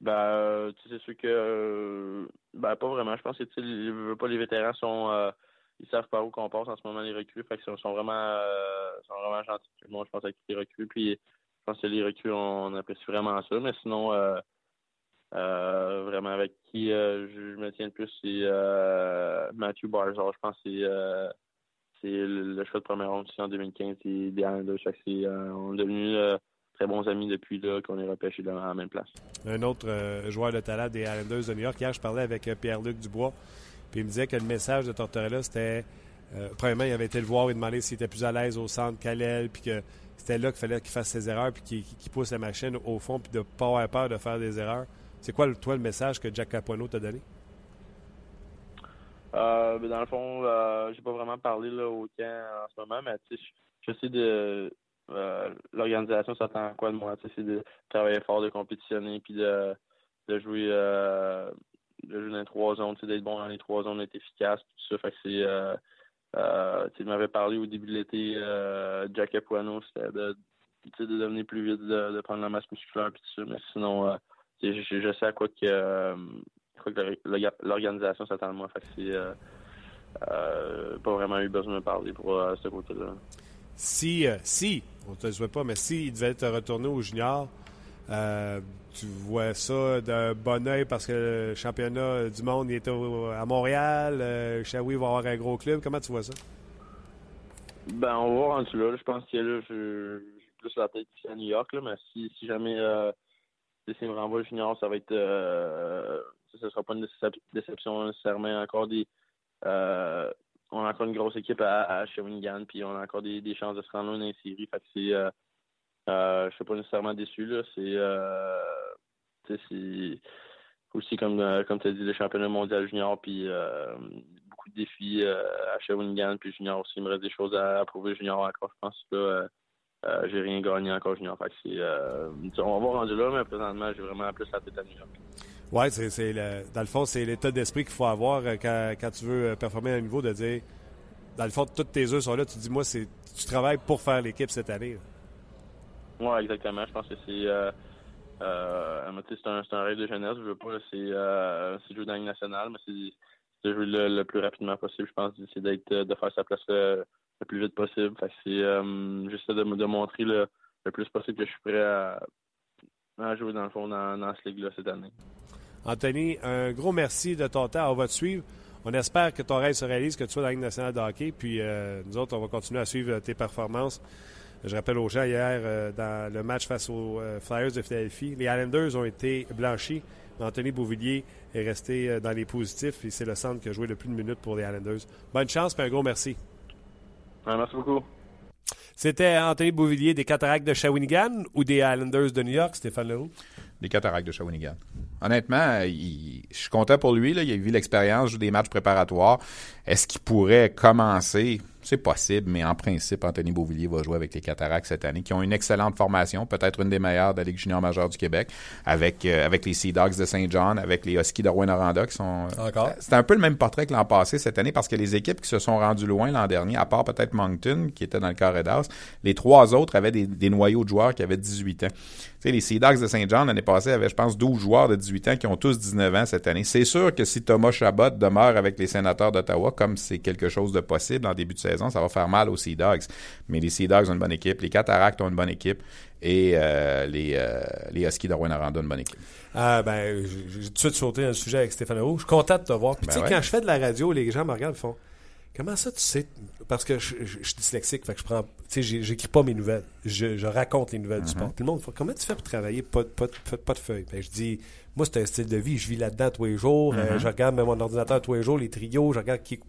Ben, tu sais, sûr que. ben, pas vraiment. Je pense que les, pas les vétérans sont. ils savent pas où qu'on passe en ce moment, les recrues. Fait qu'ils sont, vraiment, sont vraiment gentils. Tout le monde, je pense, avec les recrues. Puis, je pense que les recrues, on, apprécie vraiment ça. Mais sinon, euh, vraiment avec qui euh, je, me tiens le plus, c'est euh, Matthew Barzal. Je pense que c'est le, choix de première ronde en 2015 et des Islanders. on est devenus très bons amis depuis qu'on est repêché à la même place. Un autre joueur de talent des Islanders de New York. Hier, je parlais avec Pierre-Luc Dubois. Puis il me disait que le message de Tortorella, c'était euh, premièrement, il avait été le voir et demandé s'il était plus à l'aise au centre qu'à puis que c'était là qu'il fallait qu'il fasse ses erreurs, puis qu'il pousse la machine au fond, puis de ne pas avoir peur de faire des erreurs. C'est quoi, toi, le message que Jack Capuano t'a donné? Euh, ben, dans le fond, euh, j'ai pas vraiment parlé là, au camp en ce moment, mais je sais de euh, l'organisation s'attend à quoi de moi. C'est de travailler fort, de compétitionner, puis de, euh, jouer dans les trois zones, d'être bon dans les trois zones, d'être efficace, tout ça. Fait que c'est euh, tu m'avais parlé au début de l'été, Jack Apuano, c'était de, de devenir plus vite, de, prendre la masse musculaire puis tout ça. Mais sinon, je, sais à quoi que, l'organisation s'attend de moi. Fait que c'est pas vraiment eu besoin de parler pour ce côté-là. Si, si, on ne te le souhaite pas, mais s'il devait te retourner au junior, tu vois ça d'un bon oeil parce que le championnat du monde il est à Montréal, euh, Shawi va avoir un gros club. Comment tu vois ça? Ben, on va voir rendu là. Je pense que là, j'ai plus la tête ici à New York, mais si, si jamais euh, si me renvoie le junior, ça va être euh, ça sera pas une déception nécessairement. Encore des euh, on a encore une grosse équipe à, à Shawinigan, puis on a encore des, chances de se rendre dans les séries. Fait que c'est euh, euh, je suis pas nécessairement déçu. Là. C'est, euh, aussi, comme, comme as dit, le championnat mondial junior, puis beaucoup de défis à Shawinigan, puis junior aussi. Il me reste des choses à, prouver junior encore, je pense. Là, j'ai rien gagné encore junior. C'est, on va rendu là, mais présentement, j'ai vraiment plus la tête à New York. Oui, c'est, dans le fond, c'est l'état d'esprit qu'il faut avoir quand, quand tu veux performer à un niveau de dire, dans le fond, toutes tes œufs sont là. Tu dis, moi, c'est, tu travailles pour faire l'équipe cette année. Oui, exactement. Je pense que c'est. Euh, euh, c'est un, un rêve de jeunesse. Je veux pas. C'est euh, jouer dans la nationale, mais c'est jouer le, le, plus rapidement possible. Je pense c'est d'être de faire sa place le, le plus vite possible. C'est euh, juste de, montrer le, le, plus possible que je suis prêt à, à jouer dans le fond dans, dans ce ligue-là cette année. Anthony, un gros merci de ton temps. On va te suivre. On espère que ton rêve se réalise, que tu sois dans la Ligue nationale de hockey. Puis euh, nous autres, on va continuer à suivre tes performances. Je rappelle aux gens hier, euh, dans le match face aux euh, Flyers de Philadelphie, les Islanders ont été blanchis. Anthony Beauvillier est resté euh, dans les positifs et c'est le centre qui a joué le plus de minutes pour les Islanders. Bonne chance et un gros merci. Ouais, merci beaucoup. C'était Anthony Beauvillier des Cataractes de Shawinigan ou des Islanders de New York, Stéphane Leroux? Des Cataractes de Shawinigan. Honnêtement, il, je suis content pour lui. Là, il a vu l'expérience, joue des matchs préparatoires. Est-ce qu'il pourrait commencer? C'est possible, mais en principe, Anthony Beauvillier va jouer avec les Cataractes cette année, qui ont une excellente formation, peut-être une des meilleures de la Ligue junior majeure du Québec, avec, euh, avec les Sea Dogs de Saint John, avec les Huskies de Rouen-Noranda, qui sont... Euh, Encore? C'est un peu le même portrait que l'an passé cette année, parce que les équipes qui se sont rendues loin l'an dernier, à part peut-être Moncton, qui était dans le carré d'as, les trois autres avaient des, des, noyaux de joueurs qui avaient 18 ans. Tu sais, les Sea Dogs de Saint John, l'année passée, avaient, je pense, 12 joueurs de 18 ans qui ont tous 19 ans cette année. C'est sûr que si Thomas Chabot demeure avec les sénateurs d'Ottawa, comme c'est quelque chose de possible en début de saison, ça va faire mal aux Sea Dogs. Mais les Sea Dogs ont une bonne équipe, les Cataractes ont une bonne équipe et euh, les, euh, les Huskies de Rouen-Noranda ont une bonne équipe. Ah, ben, j'ai tout de suite sauté dans le sujet avec Stéphane Roux. Je suis content de te voir. Puis, ben tu sais, ouais. quand je fais de la radio, les gens me regardent et font Comment ça, tu sais Parce que je, je, je suis dyslexique, fait que je prends. Tu sais, j'écris pas mes nouvelles. Je, je raconte les nouvelles mm -hmm. du sport. Puis le monde fait Comment tu fais pour travailler Pas, pas, pas, pas de feuilles? Ben, je dis Moi, c'est un style de vie. Je vis là-dedans tous les jours. Mm -hmm. euh, je regarde mon ordinateur tous les jours, les trios. Je regarde qui.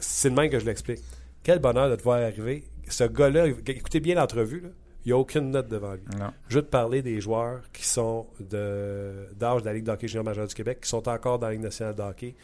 C'est le même que je l'explique. Quel bonheur de te voir arriver. Ce gars-là, écoutez bien l'entrevue. Il n'y a aucune note devant lui. Non. Je veux te parler des joueurs qui sont d'âge de, de la Ligue d'hockey junior majeure du Québec, qui sont encore dans la Ligue nationale de hockey.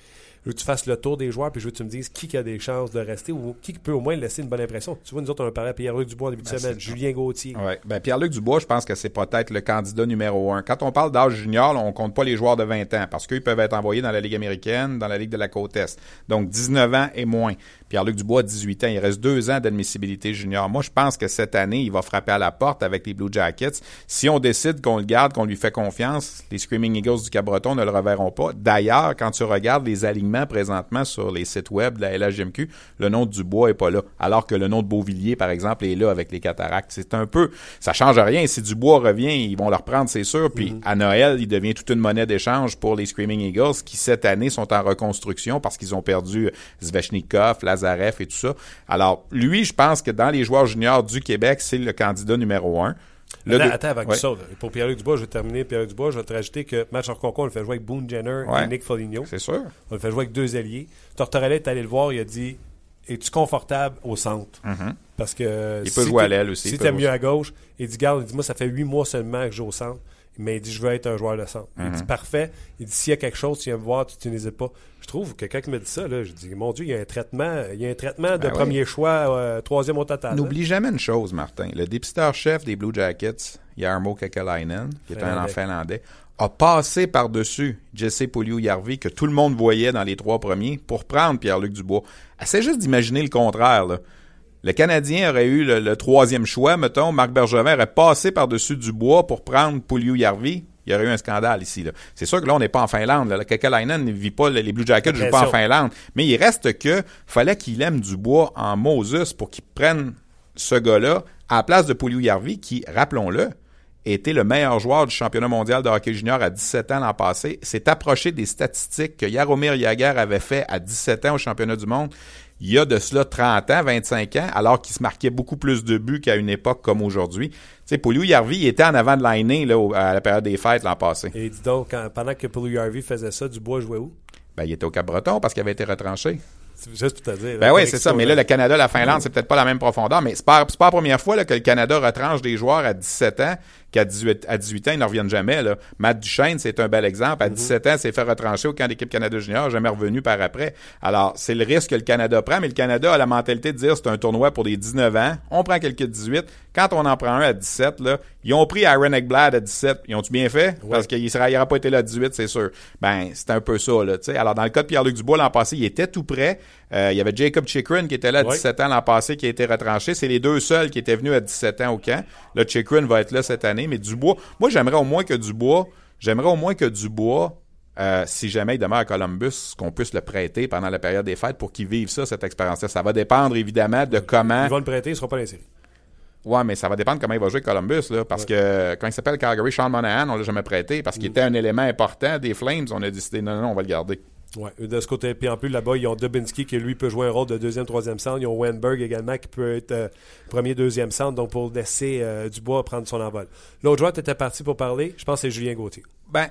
Je veux que tu fasses le tour des joueurs, puis je veux que tu me dises qui a des chances de rester ou qui peut au moins laisser une bonne impression. Tu vois, nous autres, on a parlé à Pierre-Luc Dubois en début de ben semaine, Julien Gauthier. Ouais. Ben, Pierre-Luc Dubois, je pense que c'est peut-être le candidat numéro un. Quand on parle d'âge junior, on compte pas les joueurs de 20 ans parce qu'ils peuvent être envoyés dans la Ligue américaine, dans la Ligue de la côte Est. Donc, 19 ans et moins. Pierre-Luc Dubois, 18 ans. Il reste deux ans d'admissibilité junior. Moi, je pense que cette année, il va frapper à la porte avec les Blue Jackets. Si on décide qu'on le garde, qu'on lui fait confiance, les Screaming Eagles du Cabreton ne le reverront pas. D'ailleurs, quand tu regardes les alignements présentement sur les sites web de la LHGMQ, le nom de Dubois est pas là. Alors que le nom de Beauvillier, par exemple, est là avec les cataractes. C'est un peu, ça change rien. Si Dubois revient, ils vont le reprendre, c'est sûr. Puis mm -hmm. à Noël, il devient toute une monnaie d'échange pour les Screaming Eagles qui, cette année, sont en reconstruction parce qu'ils ont perdu Zvechnikov, Lazarev et tout ça. Alors, lui, je pense que dans les joueurs juniors du Québec, c'est le candidat numéro un. Le attends, attends, avant ouais. que tu sautes. Pour Pierre-Luc Dubois, je vais terminer. Pierre-Luc Dubois, je vais te rajouter que match hors concours, on le fait jouer avec Boone Jenner ouais. et Nick Foligno. C'est sûr. On le fait jouer avec deux alliés. Tortorella est allé le voir, il a dit es-tu confortable au centre? Parce que Mm-hmm. Il peut si jouer à l'aile aussi, Si t'es mieux à gauche, il dit, garde, il dit, moi, ça fait huit mois seulement que je joue au centre. Mais il dit, je veux être un joueur de centre. Il dit, parfait. Il dit, s'il y a quelque chose, tu viens me voir, tu, n'hésites pas. Je trouve que quelqu'un me dit ça, là, je dis, mon Dieu, il y a un traitement, il y a un traitement de Ben oui. premier choix, euh, troisième au total. N'oublie jamais une chose, Martin. Le dépisteur-chef des Blue Jackets, Jarmo Kekalainen, qui est un Finlandais. Finlandais, a passé par-dessus Jesse Puliu-Yarvi, que tout le monde voyait dans les trois premiers, pour prendre Pierre-Luc Dubois. Essaie juste d'imaginer le contraire. là. Le Canadien aurait eu le, le troisième choix, mettons. Marc Bergevin aurait passé par-dessus Dubois pour prendre Puliu-Yarvi. Il y aurait eu un scandale ici. C'est sûr que là, on n'est pas en Finlande. Là. Le Kekalainen ne vit pas, les Blue Jackets ne jouent pas en. Finlande. Mais il reste que fallait qu'il aime Dubois en Moses pour qu'il prenne ce gars-là à la place de Pouliou Yarvi, qui, rappelons-le, était le meilleur joueur du championnat mondial de hockey junior à 17 ans l'an passé, s'est approché des statistiques que Jaromir Jagr avait fait à 17 ans au championnat du monde il y a de cela 30 ans, 25 ans, alors qu'il se marquait beaucoup plus de buts qu'à une époque comme aujourd'hui. Tu sais, Pouliou Yarvi, il était en avant de l'année là, à la période des fêtes l'an passé. Et dis donc, quand- pendant que Paul Harvey faisait ça, Dubois jouait où? Ben, il était au Cap-Breton parce qu'il avait été retranché. C'est juste pour te dire. Ben là, oui, c'est ça. Mais là, le Canada, la Finlande, c'est peut-être pas la même profondeur, mais c'est pas, pas la première fois là, que le Canada retranche des joueurs à 17 ans qu'à 18, à 18 ans, ils ne reviennent jamais. Là. Matt Duchesne, c'est un bel exemple. À 17 ans, il s'est fait retrancher au camp d'équipe Canada Junior, jamais revenu par après. Alors, c'est le risque que le Canada prend, mais le Canada a la mentalité de dire c'est un tournoi pour des 19 ans. On prend quelqu'un de 18. Quand on en prend un à 17, là, ils ont pris Aaron Ekblad à 17. Ils ont-tu bien fait? Parce qu'il sera, il pas été là à 18, c'est sûr. Ben, c'est un peu ça, là, tu sais. Alors, dans le cas de Pierre-Luc Dubois, l'an passé, il était tout prêt. Euh, il y avait Jacob Chikrin qui était là à Ouais. 17 ans l'an passé, qui a été retranché. C'est les deux seuls qui étaient venus à 17 ans au camp. Là, Chikrin va être là cette année, mais Dubois, moi, j'aimerais au moins que Dubois, j'aimerais au moins que Dubois, euh, si jamais il demeure à Columbus, qu'on puisse le prêter pendant la période des fêtes pour qu'il vive ça, cette expérience-là. Ça va dépendre, évidemment, de comment... Ils vont le prêter, il ne sera pas dans les séries. Ouais, mais ça va dépendre comment il va jouer Columbus, là, parce que quand il s'appelle Calgary, Sean Monahan, on l'a jamais prêté, parce qu'il était un élément important des Flames, on a décidé, non, non, on va le garder. Ouais. De ce côté, puis en plus, là-bas, ils ont Dubinsky qui, lui, peut jouer un rôle de deuxième, troisième centre. Ils ont Wenberg également qui peut être euh, premier, deuxième centre, donc pour laisser euh, Dubois prendre son envol. L'autre joueur, tu parti pour parler, je pense que c'est Julien Gauthier. Ben,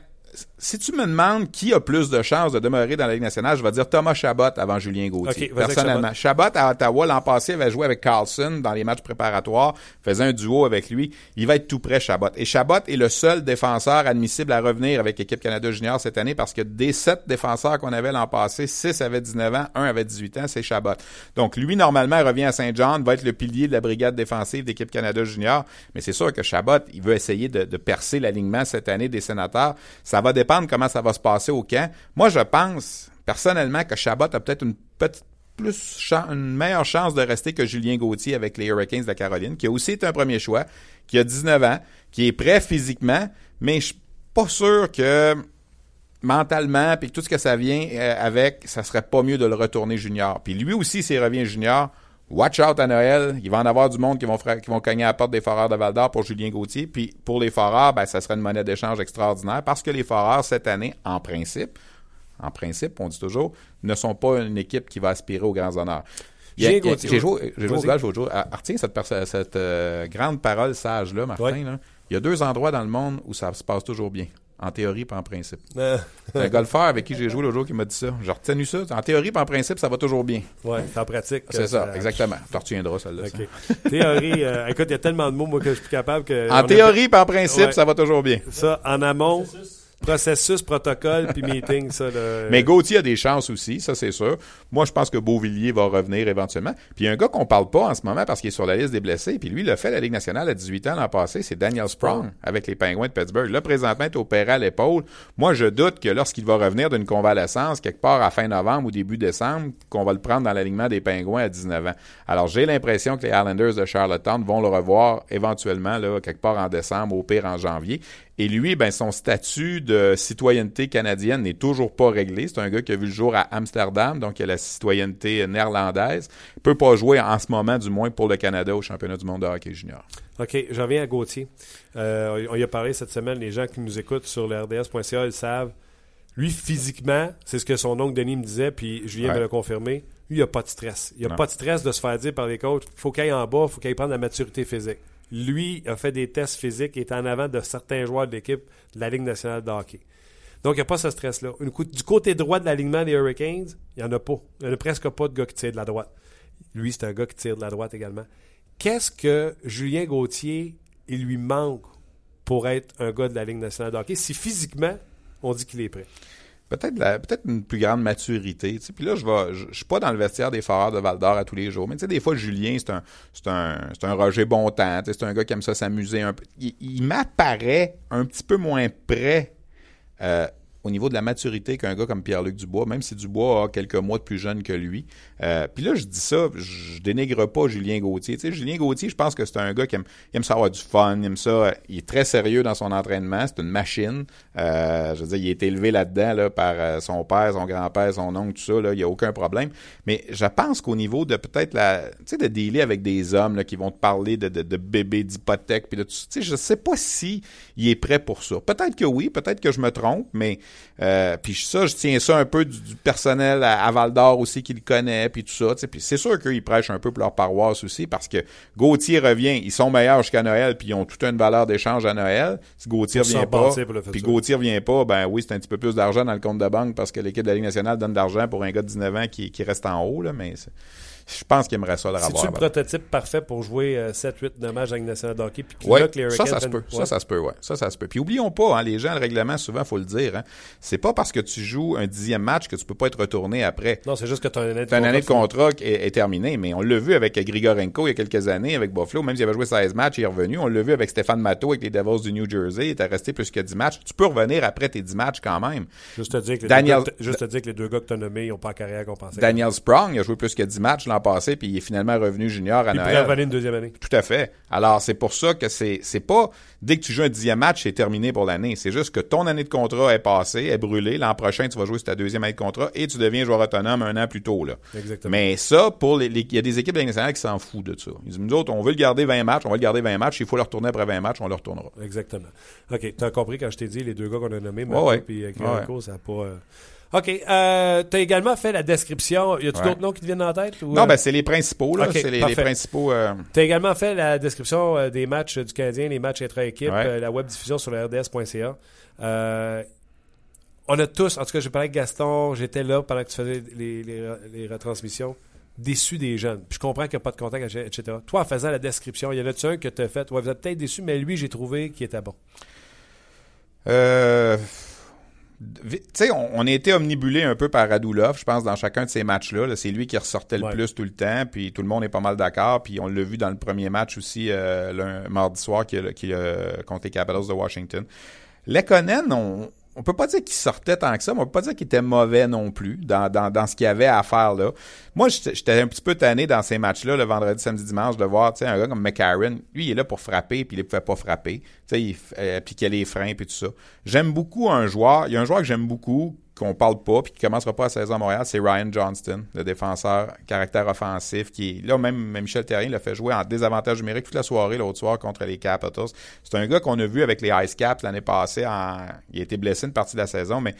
si tu me demandes qui a plus de chances de demeurer dans la Ligue nationale, je vais dire Thomas Chabot avant Julien Gauthier. Ok, vas-y avec personnellement. Chabot. à Ottawa, l'an passé, avait joué avec Carlson dans les matchs préparatoires, faisait un duo avec lui. Il va être tout près, Chabot. Et Chabot est le seul défenseur admissible à revenir avec l'équipe Canada Junior cette année parce que des sept défenseurs qu'on avait l'an passé, six avaient 19 ans, un avait 18 ans, c'est Chabot. Donc, lui, normalement, il revient à Saint-Jean, va être le pilier de la brigade défensive d'équipe Canada Junior. Mais c'est sûr que Chabot, il veut essayer de, de percer l'alignement cette année des sénateurs. Ça va dépendre comment ça va se passer au camp. Moi, je pense, personnellement, que Chabot a peut-être une petite plus une meilleure chance de rester que Julien Gauthier avec les Hurricanes de la Caroline, qui a aussi été un premier choix, qui a 19 ans, qui est prêt physiquement, mais je suis pas sûr que mentalement, puis tout ce que ça vient euh, avec, ça serait pas mieux de le retourner junior. Puis lui aussi, s'il revient junior, watch out à Noël. Il va en avoir du monde qui vont, qui vont cogner à la porte des Foreurs de Val-d'Or pour Julien Gauthier. Puis pour les Foreurs, ben, ça serait une monnaie d'échange extraordinaire parce que les Foreurs, cette année, en principe, en principe, on dit toujours, ne sont pas une équipe qui va aspirer aux grands honneurs. J'ai joué, j'ai joué au golf l'autre jour. Ah, Retiens cette, cette euh, grande parole sage-là, Martin. Ouais. là. Il y a deux endroits dans le monde où ça se passe toujours bien. En théorie pas en principe. Euh, C'est un golfeur avec qui j'ai joué l'autre jour qui m'a dit ça. J'ai retenu ça. En théorie pas en principe, ça va toujours bien. ouais, c'est en pratique. C'est ça, exactement. Tu retiendras celle-là. ça. OK. Théorie, euh, écoute, il y a tellement de mots, moi, que je suis plus capable que. En a- théorie pas en principe, Ouais. ça va toujours bien. Ça, en amont, processus, protocole, puis meeting, ça. là, Mais Gauthier a des chances aussi, ça c'est sûr. Moi, je pense que Beauvillier va revenir éventuellement. Puis il y a un gars qu'on parle pas en ce moment parce qu'il est sur la liste des blessés. Puis lui, il a fait la Ligue nationale à 18 ans l'an passé. C'est Daniel Sprong avec les Pingouins de Pittsburgh. Là, présentement, il est opéré à l'épaule. Moi, je doute que lorsqu'il va revenir d'une convalescence, quelque part à fin novembre ou début décembre, qu'on va le prendre dans l'alignement des Pingouins à 19 ans. Alors, j'ai l'impression que les Islanders de Charlottetown vont le revoir éventuellement, là, quelque part en décembre, au pire en janvier. Et lui, ben, son statut de citoyenneté canadienne n'est toujours pas réglé. C'est un gars qui a vu le jour à Amsterdam, donc il a la citoyenneté néerlandaise. Il peut pas jouer en ce moment, du moins pour le Canada, au championnat du monde de hockey junior. OK, je reviens à Gauthier. Euh, on y a parlé cette semaine, les gens qui nous écoutent sur le RDS.ca, ils savent. Lui, physiquement, c'est ce que son oncle Denis me disait, puis Julien Ouais. me l'a confirmé. Lui, il n'y a pas de stress. Il n'y a Non. pas de stress de se faire dire par les coachs faut qu'il aille en bas, faut qu'il aille prendre la maturité physique. Lui a fait des tests physiques et est en avant de certains joueurs de l'équipe de la Ligue nationale de hockey. Donc, il n'y a pas ce stress-là. Du côté droit de l'alignement des Hurricanes, il n'y en a pas. Il n'y en a presque pas de gars qui tirent de la droite. Lui, c'est un gars qui tire de la droite également. Qu'est-ce que Julien Gauthier, il lui manque pour être un gars de la Ligue nationale de hockey? Si physiquement, on dit qu'il est prêt? Peut-être une plus grande maturité. Puis là, je vais, je, suis pas dans le vestiaire des foreurs de Val d'Or à tous les jours. Mais tu sais, des fois, Julien, c'est un, c'est un, c'est un Roger Bontemps. C'est un gars qui aime ça s'amuser un peu. Il, m'apparaît un petit peu moins prêt au niveau de la maturité qu'un gars comme Pierre-Luc Dubois, même si Dubois a quelques mois de plus jeune que lui. Euh, puis là, je dis ça, je dénigre pas Julien Gauthier. Tu sais, Julien Gauthier, je pense que c'est un gars qui aime, il aime ça avoir du fun, il aime ça, il est très sérieux dans son entraînement, c'est une machine. Euh, je veux dire, il est élevé là-dedans là, par euh, son père, son grand-père, son oncle, tout ça, là, il n'y a aucun problème. Mais je pense qu'au niveau de peut-être la, tu sais, de dealer avec des hommes là, qui vont te parler de, de, bébés, d'hypothèques, puis de tu sais, je sais pas si il est prêt pour ça. Peut-être que oui, peut-être que je me trompe, mais euh, puis ça, je tiens ça un peu du, personnel à, Val d'Or aussi qui le connaît, puis tout ça. Puis c'est sûr qu'ils prêchent un peu pour leur paroisse aussi, parce que Gauthier revient, ils sont meilleurs jusqu'à Noël, puis ils ont toute une valeur d'échange à Noël. Si Gauthier vient pas, puis Gauthier vient pas, ben oui, c'est un petit peu plus d'argent dans le compte de banque parce que l'équipe de la Ligue nationale donne de l'argent pour un gars de 19 ans qui, qui reste en haut, là, mais je pense qu'il aimerait ça le revoir. C'est le prototype parfait pour jouer 7, 8, 9 matchs avec National Hockey. Puis ouais, ça, ça se peut. Ça, ça se peut, ouais. Ça, ça se peut. Puis oublions pas, hein, les gens, le règlement, souvent, faut le dire, hein, c'est pas parce que tu joues un dixième match que tu peux pas être retourné après. Non, c'est juste que une année de, année de contrat qui est, terminée. Mais on l'a vu avec Grigorenko il y a quelques années, avec Buffalo. Même s'il avait joué 16 matchs, il est revenu. On l'a vu avec Stéphane Matteau avec les Devils du New Jersey. Il était resté plus que 10 matchs. Tu peux revenir après tes 10 matchs quand même. Juste te dire que, Daniel... les, deux, juste te dire que les deux gars que tu as nommés, ils n'ont pas carrière pensait. Daniel Sprong, il a joué plus que 10 matchs l'an passé, puis il est finalement revenu junior à il Noël. Il une deuxième année. Tout à fait. Alors, c'est pour ça que c'est, c'est pas, dès que tu joues un dixième match, c'est terminé pour l'année. C'est juste que ton année de contrat est passée, est brûlée. L'an prochain, tu vas jouer sur ta deuxième année de contrat et tu deviens joueur autonome un an plus tôt, là. Exactement. Mais ça, pour les, il y a des équipes nationales qui s'en foutent de ça. Ils disent, nous autres, on veut le garder 20 matchs, on va le garder 20 matchs. Il faut le retourner après 20 matchs, on le retournera. Exactement. OK. Tu as compris quand je t'ai dit les deux gars qu'on a nommés, ouais, ouais. puis ouais. ça n'a pas, euh, OK. Euh, tu as également fait la description. Y a-tu d'autres noms qui te viennent en tête? non, euh? ben c'est les principaux. Là. c'est les, les, principaux. Euh... Tu as également fait la description euh, des matchs du Canadien, les matchs intra-équipe, euh, la web diffusion sur le RDS.ca. on a tous, en tout cas, j'ai parlé avec Gaston, j'étais là pendant que tu faisais les, les, les retransmissions déçu des jeunes. Puis je comprends qu'il n'y a pas de contact, etc. Toi, en faisant la description, il y en a-tu un que tu as fait? Ouais, vous êtes peut-être déçu, mais lui, j'ai trouvé qu'il était bon. Euh tu sais, on, on, a été omnibulé un peu par Radulov, je pense, dans chacun de ces matchs-là. c'est lui qui ressortait le plus tout le temps, puis tout le monde est pas mal d'accord. Puis on l'a vu dans le premier match aussi, euh, le mardi soir, qui, qui euh, contre les Capitals de Washington. Lekonen, on, on peut pas dire qu'il sortait tant que ça, mais on peut pas dire qu'il était mauvais non plus dans, dans, ce qu'il y avait à faire là. Moi, j'étais un petit peu tanné dans ces matchs-là, le vendredi, samedi, dimanche, de voir un gars comme McCarron. Lui, il est là pour frapper, puis il ne pouvait pas frapper. Il euh, appliquait les freins, puis tout ça. J'aime beaucoup un joueur. Il y a un joueur que j'aime beaucoup, qu'on parle pas puis qui commencera pas à 16 ans à Montréal, c'est Ryan Johnston, le défenseur caractère offensif qui là même, Michel Terrien l'a fait jouer en désavantage numérique toute la soirée l'autre soir contre les Capitals. C'est un gars qu'on a vu avec les Ice Caps l'année passée en, il a été blessé une partie de la saison mais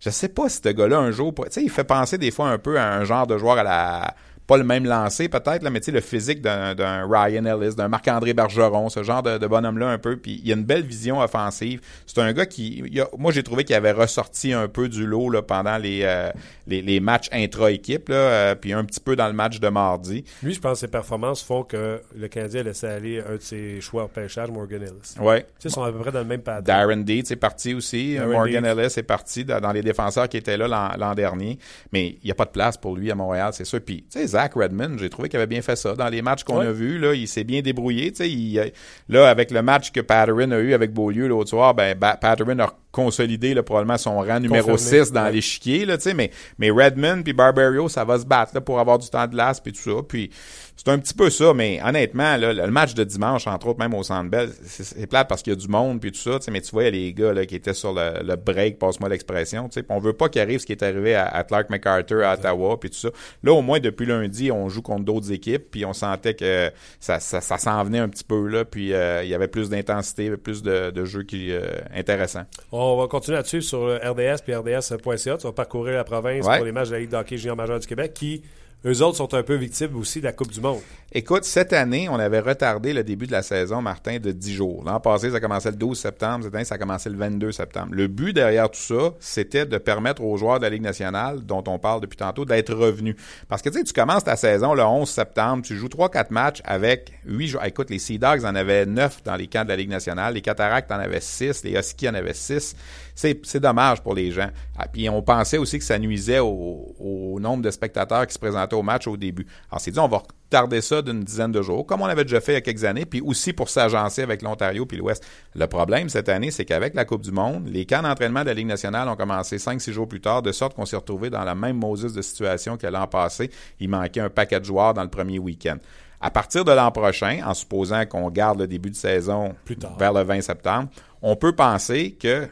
je sais pas si ce gars-là un jour, tu sais, il fait penser des fois un peu à un genre de joueur à la pas le même lancer peut-être, mais tu sais, le physique d'un Ryan Ellis, d'un Marc-André Bergeron, ce genre de, bonhomme-là un peu. Puis il a une belle vision offensive. C'est un gars qui, moi j'ai trouvé qu'il avait ressorti un peu du lot là, pendant les, euh, les, les, matchs intra-équipe, là, euh, puis un petit peu dans le match de mardi. Lui, je pense que ses performances font que le Canadien a laissé aller un de ses choix au pêchage, Morgan Ellis. Ouais. Tu sais, ils sont à peu près dans le même pattern. Darren Deeds est parti aussi. Morgan Ellis est parti dans les défenseurs qui étaient là l'an dernier. Mais il n'y a pas de place pour lui à Montréal, c'est sûr. Puis, tu sais, Zach Redmond, j'ai trouvé qu'il avait bien fait ça. Dans les matchs qu'on a vus, là, il s'est bien débrouillé. Il, là, avec le match que Patterson a eu avec Beaulieu l'autre soir, ben, Patterson a consolidé là, probablement son rang numéro 6 dans l'échiquier. Mais, mais Redmond puis Barbario, ça va se battre là, pour avoir du temps de glace puis tout ça. Puis c'est un petit peu ça, mais honnêtement, là, le match de dimanche, entre autres, même au Centre Bell, c'est plate parce qu'il y a du monde puis tout ça, mais tu vois, il y a les gars là, qui étaient sur le, break, passe-moi l'expression, tu sais, on veut pas qu'il arrive ce qui est arrivé à, Clark MacArthur à Ottawa puis tout ça. Là, au moins, depuis lundi, on joue contre d'autres équipes, puis on sentait que ça, ça, ça s'en venait un petit peu, là, puis euh, il y avait plus d'intensité, plus de, de jeux qui euh, intéressants. On va continuer là-dessus sur RDS puis RDS.ca. Tu vas parcourir la province pour les matchs de la Ligue d'hockey junior majeur du Québec qui eux autres sont un peu victimes aussi de la Coupe du Monde. Écoute, cette année, on avait retardé le début de la saison, Martin, de 10 jours. L'an passé, ça commençait le 12 septembre. Cette année, ça a commencé le 22 septembre. Le but derrière tout ça, c'était de permettre aux joueurs de la Ligue nationale, dont on parle depuis tantôt, d'être revenus. Parce que, tu sais, tu commences ta saison le 11 septembre, tu joues 3-4 matchs avec 8 joueurs. Écoute, les Sea Dogs en avaient 9 dans les camps de la Ligue nationale. Les Cataractes en avaient 6. Les Huskies en avaient 6. C'est dommage pour les gens. Ah, puis on pensait aussi que ça nuisait au, au nombre de spectateurs qui se présentaient au match au début. Alors, c'est dit, on va retarder ça d'une dizaine de jours, comme on avait déjà fait il y a quelques années, puis aussi pour s'agencer avec l'Ontario puis l'Ouest. Le problème cette année, c'est qu'avec la Coupe du Monde, les camps d'entraînement de la Ligue nationale ont commencé 5-6 jours plus tard, de sorte qu'on s'est retrouvé dans la même Moses de situation que l'an passé. Il manquait un paquet de joueurs dans le premier week-end. À partir de l'an prochain, en supposant qu'on garde le début de saison Plus tard. vers le 20 septembre, on peut penser que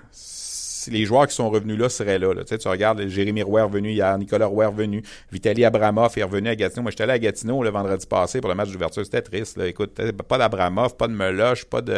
si les joueurs qui sont revenus là seraient là. là. Tu, sais, tu regardes Jérémy Roy est revenu hier, Nicolas Roy est revenu, Vitaly Abramov est revenu à Gatineau. Moi, j'étais allé à Gatineau le vendredi passé pour le match d'ouverture. C'était triste. Là. Écoute, pas d'Abramov, pas de Meloche, pas de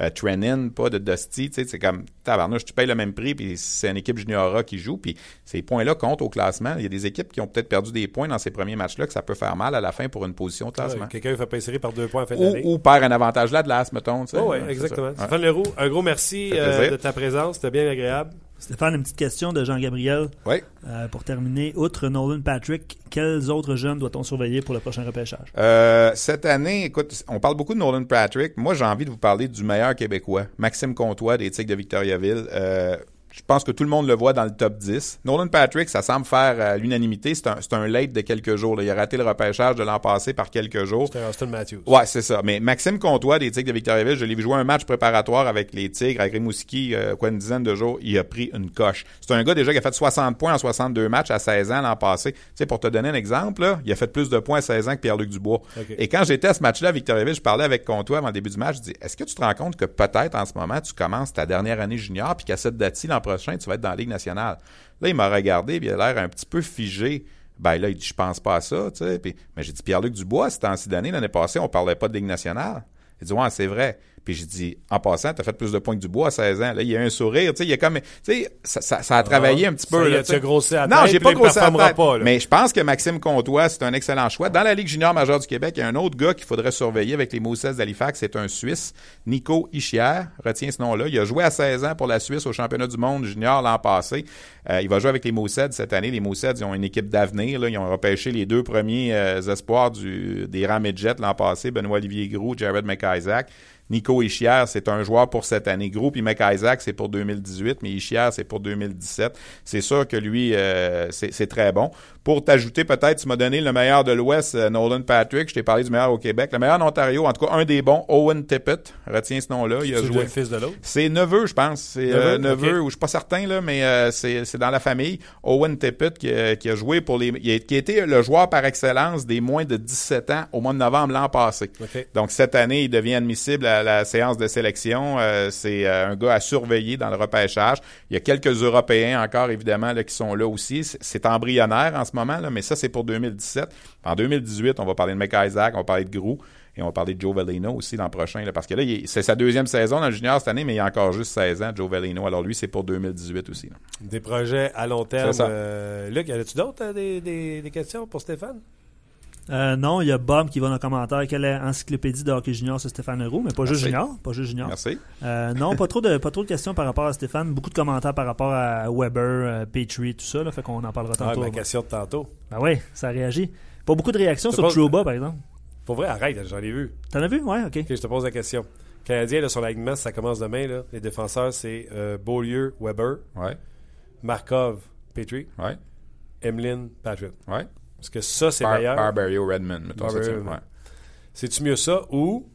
euh, Trenin, pas de Dusty. Tu sais, c'est comme, tabarnouche, tu payes le même prix, puis c'est une équipe juniora qui joue, puis ces points-là comptent au classement. Il y a des équipes qui ont peut-être perdu des points dans ces premiers matchs-là, que ça peut faire mal à la fin pour une position de classement. Ouais, Quelqu'un fait pas série par deux points en fin ou, d'année. ou perd un avantage là de l'as, mettons. tu sais. Oh, ouais, Ouais, c'est exactement. Ouais. Stéphane Leroux, un gros merci euh, de ta présence. C'était bien agréable. Stéphane, une petite question de Jean-Gabriel. Ouais. Euh, pour terminer, outre Nolan Patrick, quels autres jeunes doit-on surveiller pour le prochain repêchage? Euh, cette année, écoute, on parle beaucoup de Nolan Patrick. Moi, j'ai envie de vous parler du meilleur Québécois, Maxime Comtois des Tigres de Victoriaville. Euh, je pense que tout le monde le voit dans le top 10. Nolan Patrick, ça semble faire euh, l'unanimité. C'est un, c'est un late de quelques jours. là. Il a raté le repêchage de l'an passé par quelques jours. C'était Austin Matthews. Ouais, c'est ça. Mais Maxime Comtois des Tigres de Victoriaville, je l'ai vu jouer un match préparatoire avec les Tigres, avec Rimouski, euh, quoi, une dizaine de jours. Il a pris une coche. C'est un gars déjà qui a fait 60 points en 62 matchs à 16 ans l'an passé. Tu sais, pour te donner un exemple, là, il a fait plus de points à 16 ans que Pierre-Luc Dubois. Et quand j'étais à ce match-là à Victoriaville, je parlais avec Comtois avant le début du match. Je dis, est-ce que tu te rends compte que peut-être en ce moment, tu commences ta dernière année junior, puis qu'à cette date-ci, l'an prochain, tu vas être dans la Ligue nationale. Là, il m'a regardé, puis il a l'air un petit peu figé. Ben là, il dit, je pense pas à ça, tu sais. Mais j'ai dit, Pierre-Luc Dubois, c'était en six d'année, l'année passée, on parlait pas de Ligue nationale. Il dit, ouais, c'est vrai. Puis j'ai dit, en passant, t'as fait plus de points que Dubois à 16 ans. Là, il y a un sourire, tu sais, il y a comme, tu sais, ça, ça, ça a travaillé un petit peu. là, tu as grossi Non, tête, j'ai puis pas grossi performera tête. pas. Mais je pense que Maxime Comtois, c'est un excellent choix. Dans la Ligue junior majeure du Québec, il y a un autre gars qu'il faudrait surveiller avec les Moussets d'Halifax. C'est un Suisse, Nico Ischier. Retiens ce nom-là. Il a joué à 16 ans pour la Suisse au championnat du monde junior l'an passé. Euh, il va jouer avec les Moussets cette année. Les Moussets, ils ont une équipe d'avenir. là. Ils ont repêché les deux premiers euh, espoirs du, des midget l'an passé, Benoît-Olivier Groux, Jared McIsaac. Nico Ischier, c'est un joueur pour cette année. Groupe, puis McIsaac, c'est pour 2018, mais Ischier, c'est pour 2017. C'est sûr que lui, euh, c'est très bon. Pour t'ajouter, peut-être, tu m'as donné le meilleur de l'Ouest, euh, Nolan Patrick. Je t'ai parlé du meilleur au Québec. Le meilleur en Ontario, en tout cas, un des bons, Owen Tippett. Retiens ce nom-là. Il a C'est joué. le fils de l'autre? C'est neveu, je pense. C'est Neveu, euh, neveu, ou je suis pas certain, là, mais euh, c'est dans la famille. Owen Tippett qui, a- qui a joué pour les. il qui a été le joueur par excellence des moins de 17 ans au mois de novembre l'an passé. OK. Donc cette année, il devient admissible à la séance de sélection. Euh, c'est euh, un gars à surveiller dans le repêchage. Il y a quelques Européens encore, évidemment, là, qui sont là aussi. C'est- embryonnaire en ce moment, là, mais ça, c'est pour 2017. En 2018, on va parler de McIsaac, on va parler de Grou. Et on va parler de Joe Valeno aussi l'an prochain, là, parce que là, c'est sa deuxième saison dans le junior cette année, mais il a encore juste 16 ans, Joe Valeno. Alors lui, c'est pour 2018 aussi. là. Des projets à long terme. Euh, Luc, y a-tu d'autres des, des, des questions pour Stéphane? Euh, non, il y a Bob qui va dans le commentaire. Quelle est l'encyclopédie de hockey junior sur Stéphane Leroux, mais pas juste junior. Pas juste junior. Merci. Euh, non, pas trop, de, pas trop de questions par rapport à Stéphane. Beaucoup de commentaires par rapport à Weber, euh, Petrie, tout ça. Là, fait qu'on en parlera Ah, tantôt. ma question de tantôt. Ben oui, ça réagit. Pas beaucoup de réactions sur pense- Trouba, par exemple. Pour vrai, arrête, j'en ai vu. T'en as vu? Ouais, ok. Ok, je te pose la question. Canadien, là, son alignement, ça commence demain. Là. Les défenseurs, c'est euh, Beaulieu, Weber, Ouais. Markov, Petrie, Ouais. Emeline, Patrick. Ouais. Parce que ça, c'est Bar- meilleur. Barbario Redmond, mettons ça. Barbario, tu sais, ouais. C'est-tu mieux ça ou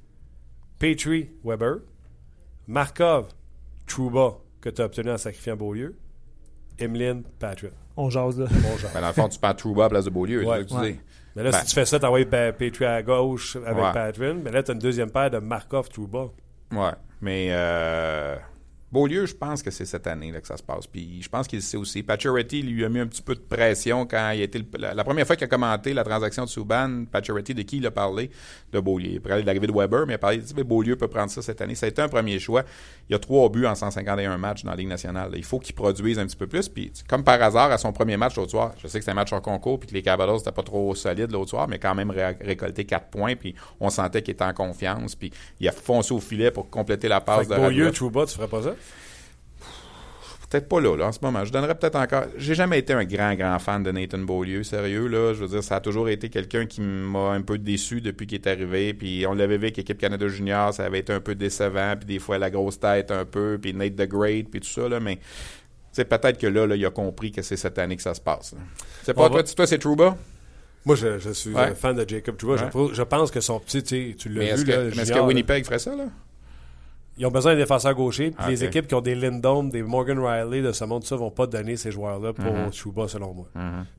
Petrie, Weber, Markov, Trouba, que tu as obtenu en sacrifiant Beaulieu, Emeline, Patrick? On jase là. Bon genre. Ben, dans le fond, tu prends Trouba à la place de Beaulieu. Ouais. c'est ça que tu Ouais. dis. Mais là, Ben. si tu fais ça, t'envoies Petrie à gauche avec Ouais. Patrick, mais là, tu as une deuxième paire de Markov, Trouba. Ouais. Mais euh, Beaulieu, je pense que c'est cette année là, que ça se passe. Puis je pense qu'il le sait aussi. Pacioretty lui a mis un petit peu de pression quand il a été le- la, la première fois qu'il a commenté la transaction de Subban. Pacioretty, de qui il a parlé? De Beaulieu. Il a parlé de l'arrivée de Weber, mais il a parlé de Beaulieu peut prendre ça cette année. Ça a été un premier choix. Il y a trois buts en 151 matchs dans la Ligue nationale. Il faut qu'il produise un petit peu plus. Puis comme par hasard, à son premier match l'autre soir, je sais que c'est un match en concours puis que les Capitals n'étaient pas trop solides l'autre soir, mais quand même ré- récolté quatre points. Puis on sentait qu'il était en confiance. Puis il a foncé au filet pour compléter la Fait passe que de Beaulieu. Trouba, tu ferais pas ça? Peut-être pas là, là, en ce moment. Je donnerais peut-être encore. J'ai jamais été un grand, grand fan de Nathan Beaulieu, sérieux, là. Je veux dire, ça a toujours été quelqu'un qui m'a un peu déçu depuis qu'il est arrivé. Puis on l'avait vu avec l'équipe Canada Junior, ça avait été un peu décevant. Puis des fois, la grosse tête un peu. Puis Nate the Great, puis tout ça, là. Mais c'est peut-être que là, là, il a compris que c'est cette année que ça se passe. C'est pas On toi, va- toi, c'est Trouba? Moi, je, je suis Ouais. un fan de Jacob Trouba. Je Ouais. pro- Je, pense que son petit, tu l'as est-ce vu, que, là, mais est-ce que Winnipeg ferait ça, là? Ils ont besoin d'un défenseur gaucher. Puis les équipes qui ont des Lindholm, des Morgan Riley, de ce monde, ça, vont pas donner ces joueurs-là pour Mhm. Trouba, selon moi.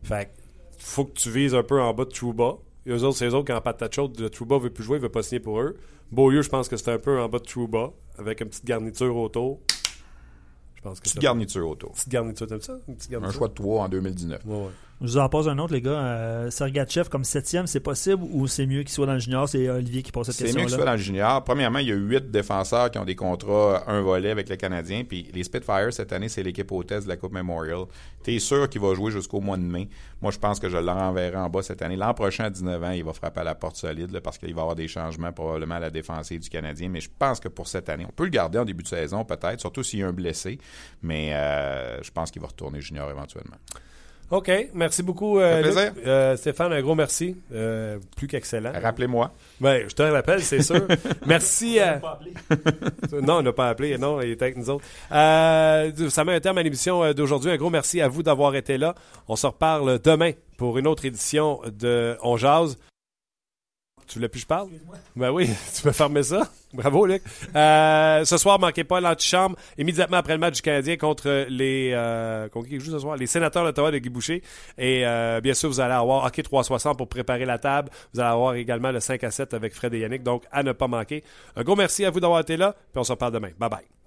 Fait que, faut que tu vises un peu en bas de Trouba. Et eux autres, c'est eux autres qui en patate chaude. Le Trouba veut plus jouer, il veut pas signer pour eux. Beaulieu, je pense que c'est un peu en bas de Trouba, avec une petite garniture autour. Je pense que Petite garniture autour. Petite garniture, t'aimes ça? Une petite Un garniture? choix de 3 en 2019. Ouais, ouais. Je vous en pose un autre, les gars. Euh, Sergachev comme septième, c'est possible ou c'est mieux qu'il soit dans le junior? C'est Olivier qui pose cette C'est mieux ce soit dans le junior. Premièrement, il y a huit défenseurs qui ont des contrats un volet avec le Canadien. Puis les Spitfires, cette année, c'est l'équipe hôtesse de la Coupe Memorial. T'es sûr qu'il va jouer jusqu'au mois de mai? Moi, je pense que je le renverrai en bas cette année. L'an prochain, à 19 ans, il va frapper à la porte solide là, parce qu'il va y avoir des changements probablement à la défensive du Canadien. Mais je pense que pour cette année, on peut le garder en début de saison peut-être, surtout s'il y a un blessé. Mais euh, je pense qu'il va retourner junior éventuellement. OK. Merci beaucoup, euh, Luc. Euh, Stéphane, un gros merci. Euh, plus qu'excellent. Rappelez-moi. Ben, je te rappelle, c'est sûr. Merci à... non, on n'a pas appelé. Non, il était avec nous autres. Euh, ça met un terme à l'émission euh, d'aujourd'hui. Un gros merci à vous d'avoir été là. On se reparle demain pour une autre édition de On Jase. Tu voulais plus que je parle? Ben oui, tu peux fermer ça. Bravo, Luc. Euh, ce soir, manquez pas l'antichambre. Immédiatement après le match du Canadien contre les... Euh, contre qui joue ce soir? Les sénateurs d'Ottawa de Guy Boucher. Et euh, bien sûr, vous allez avoir Hockey 360 pour préparer la table. Vous allez avoir également le 5 à 7 avec Fred et Yannick. Donc, à ne pas manquer. Un gros merci à vous d'avoir été là. Puis on se reparle demain. Bye bye.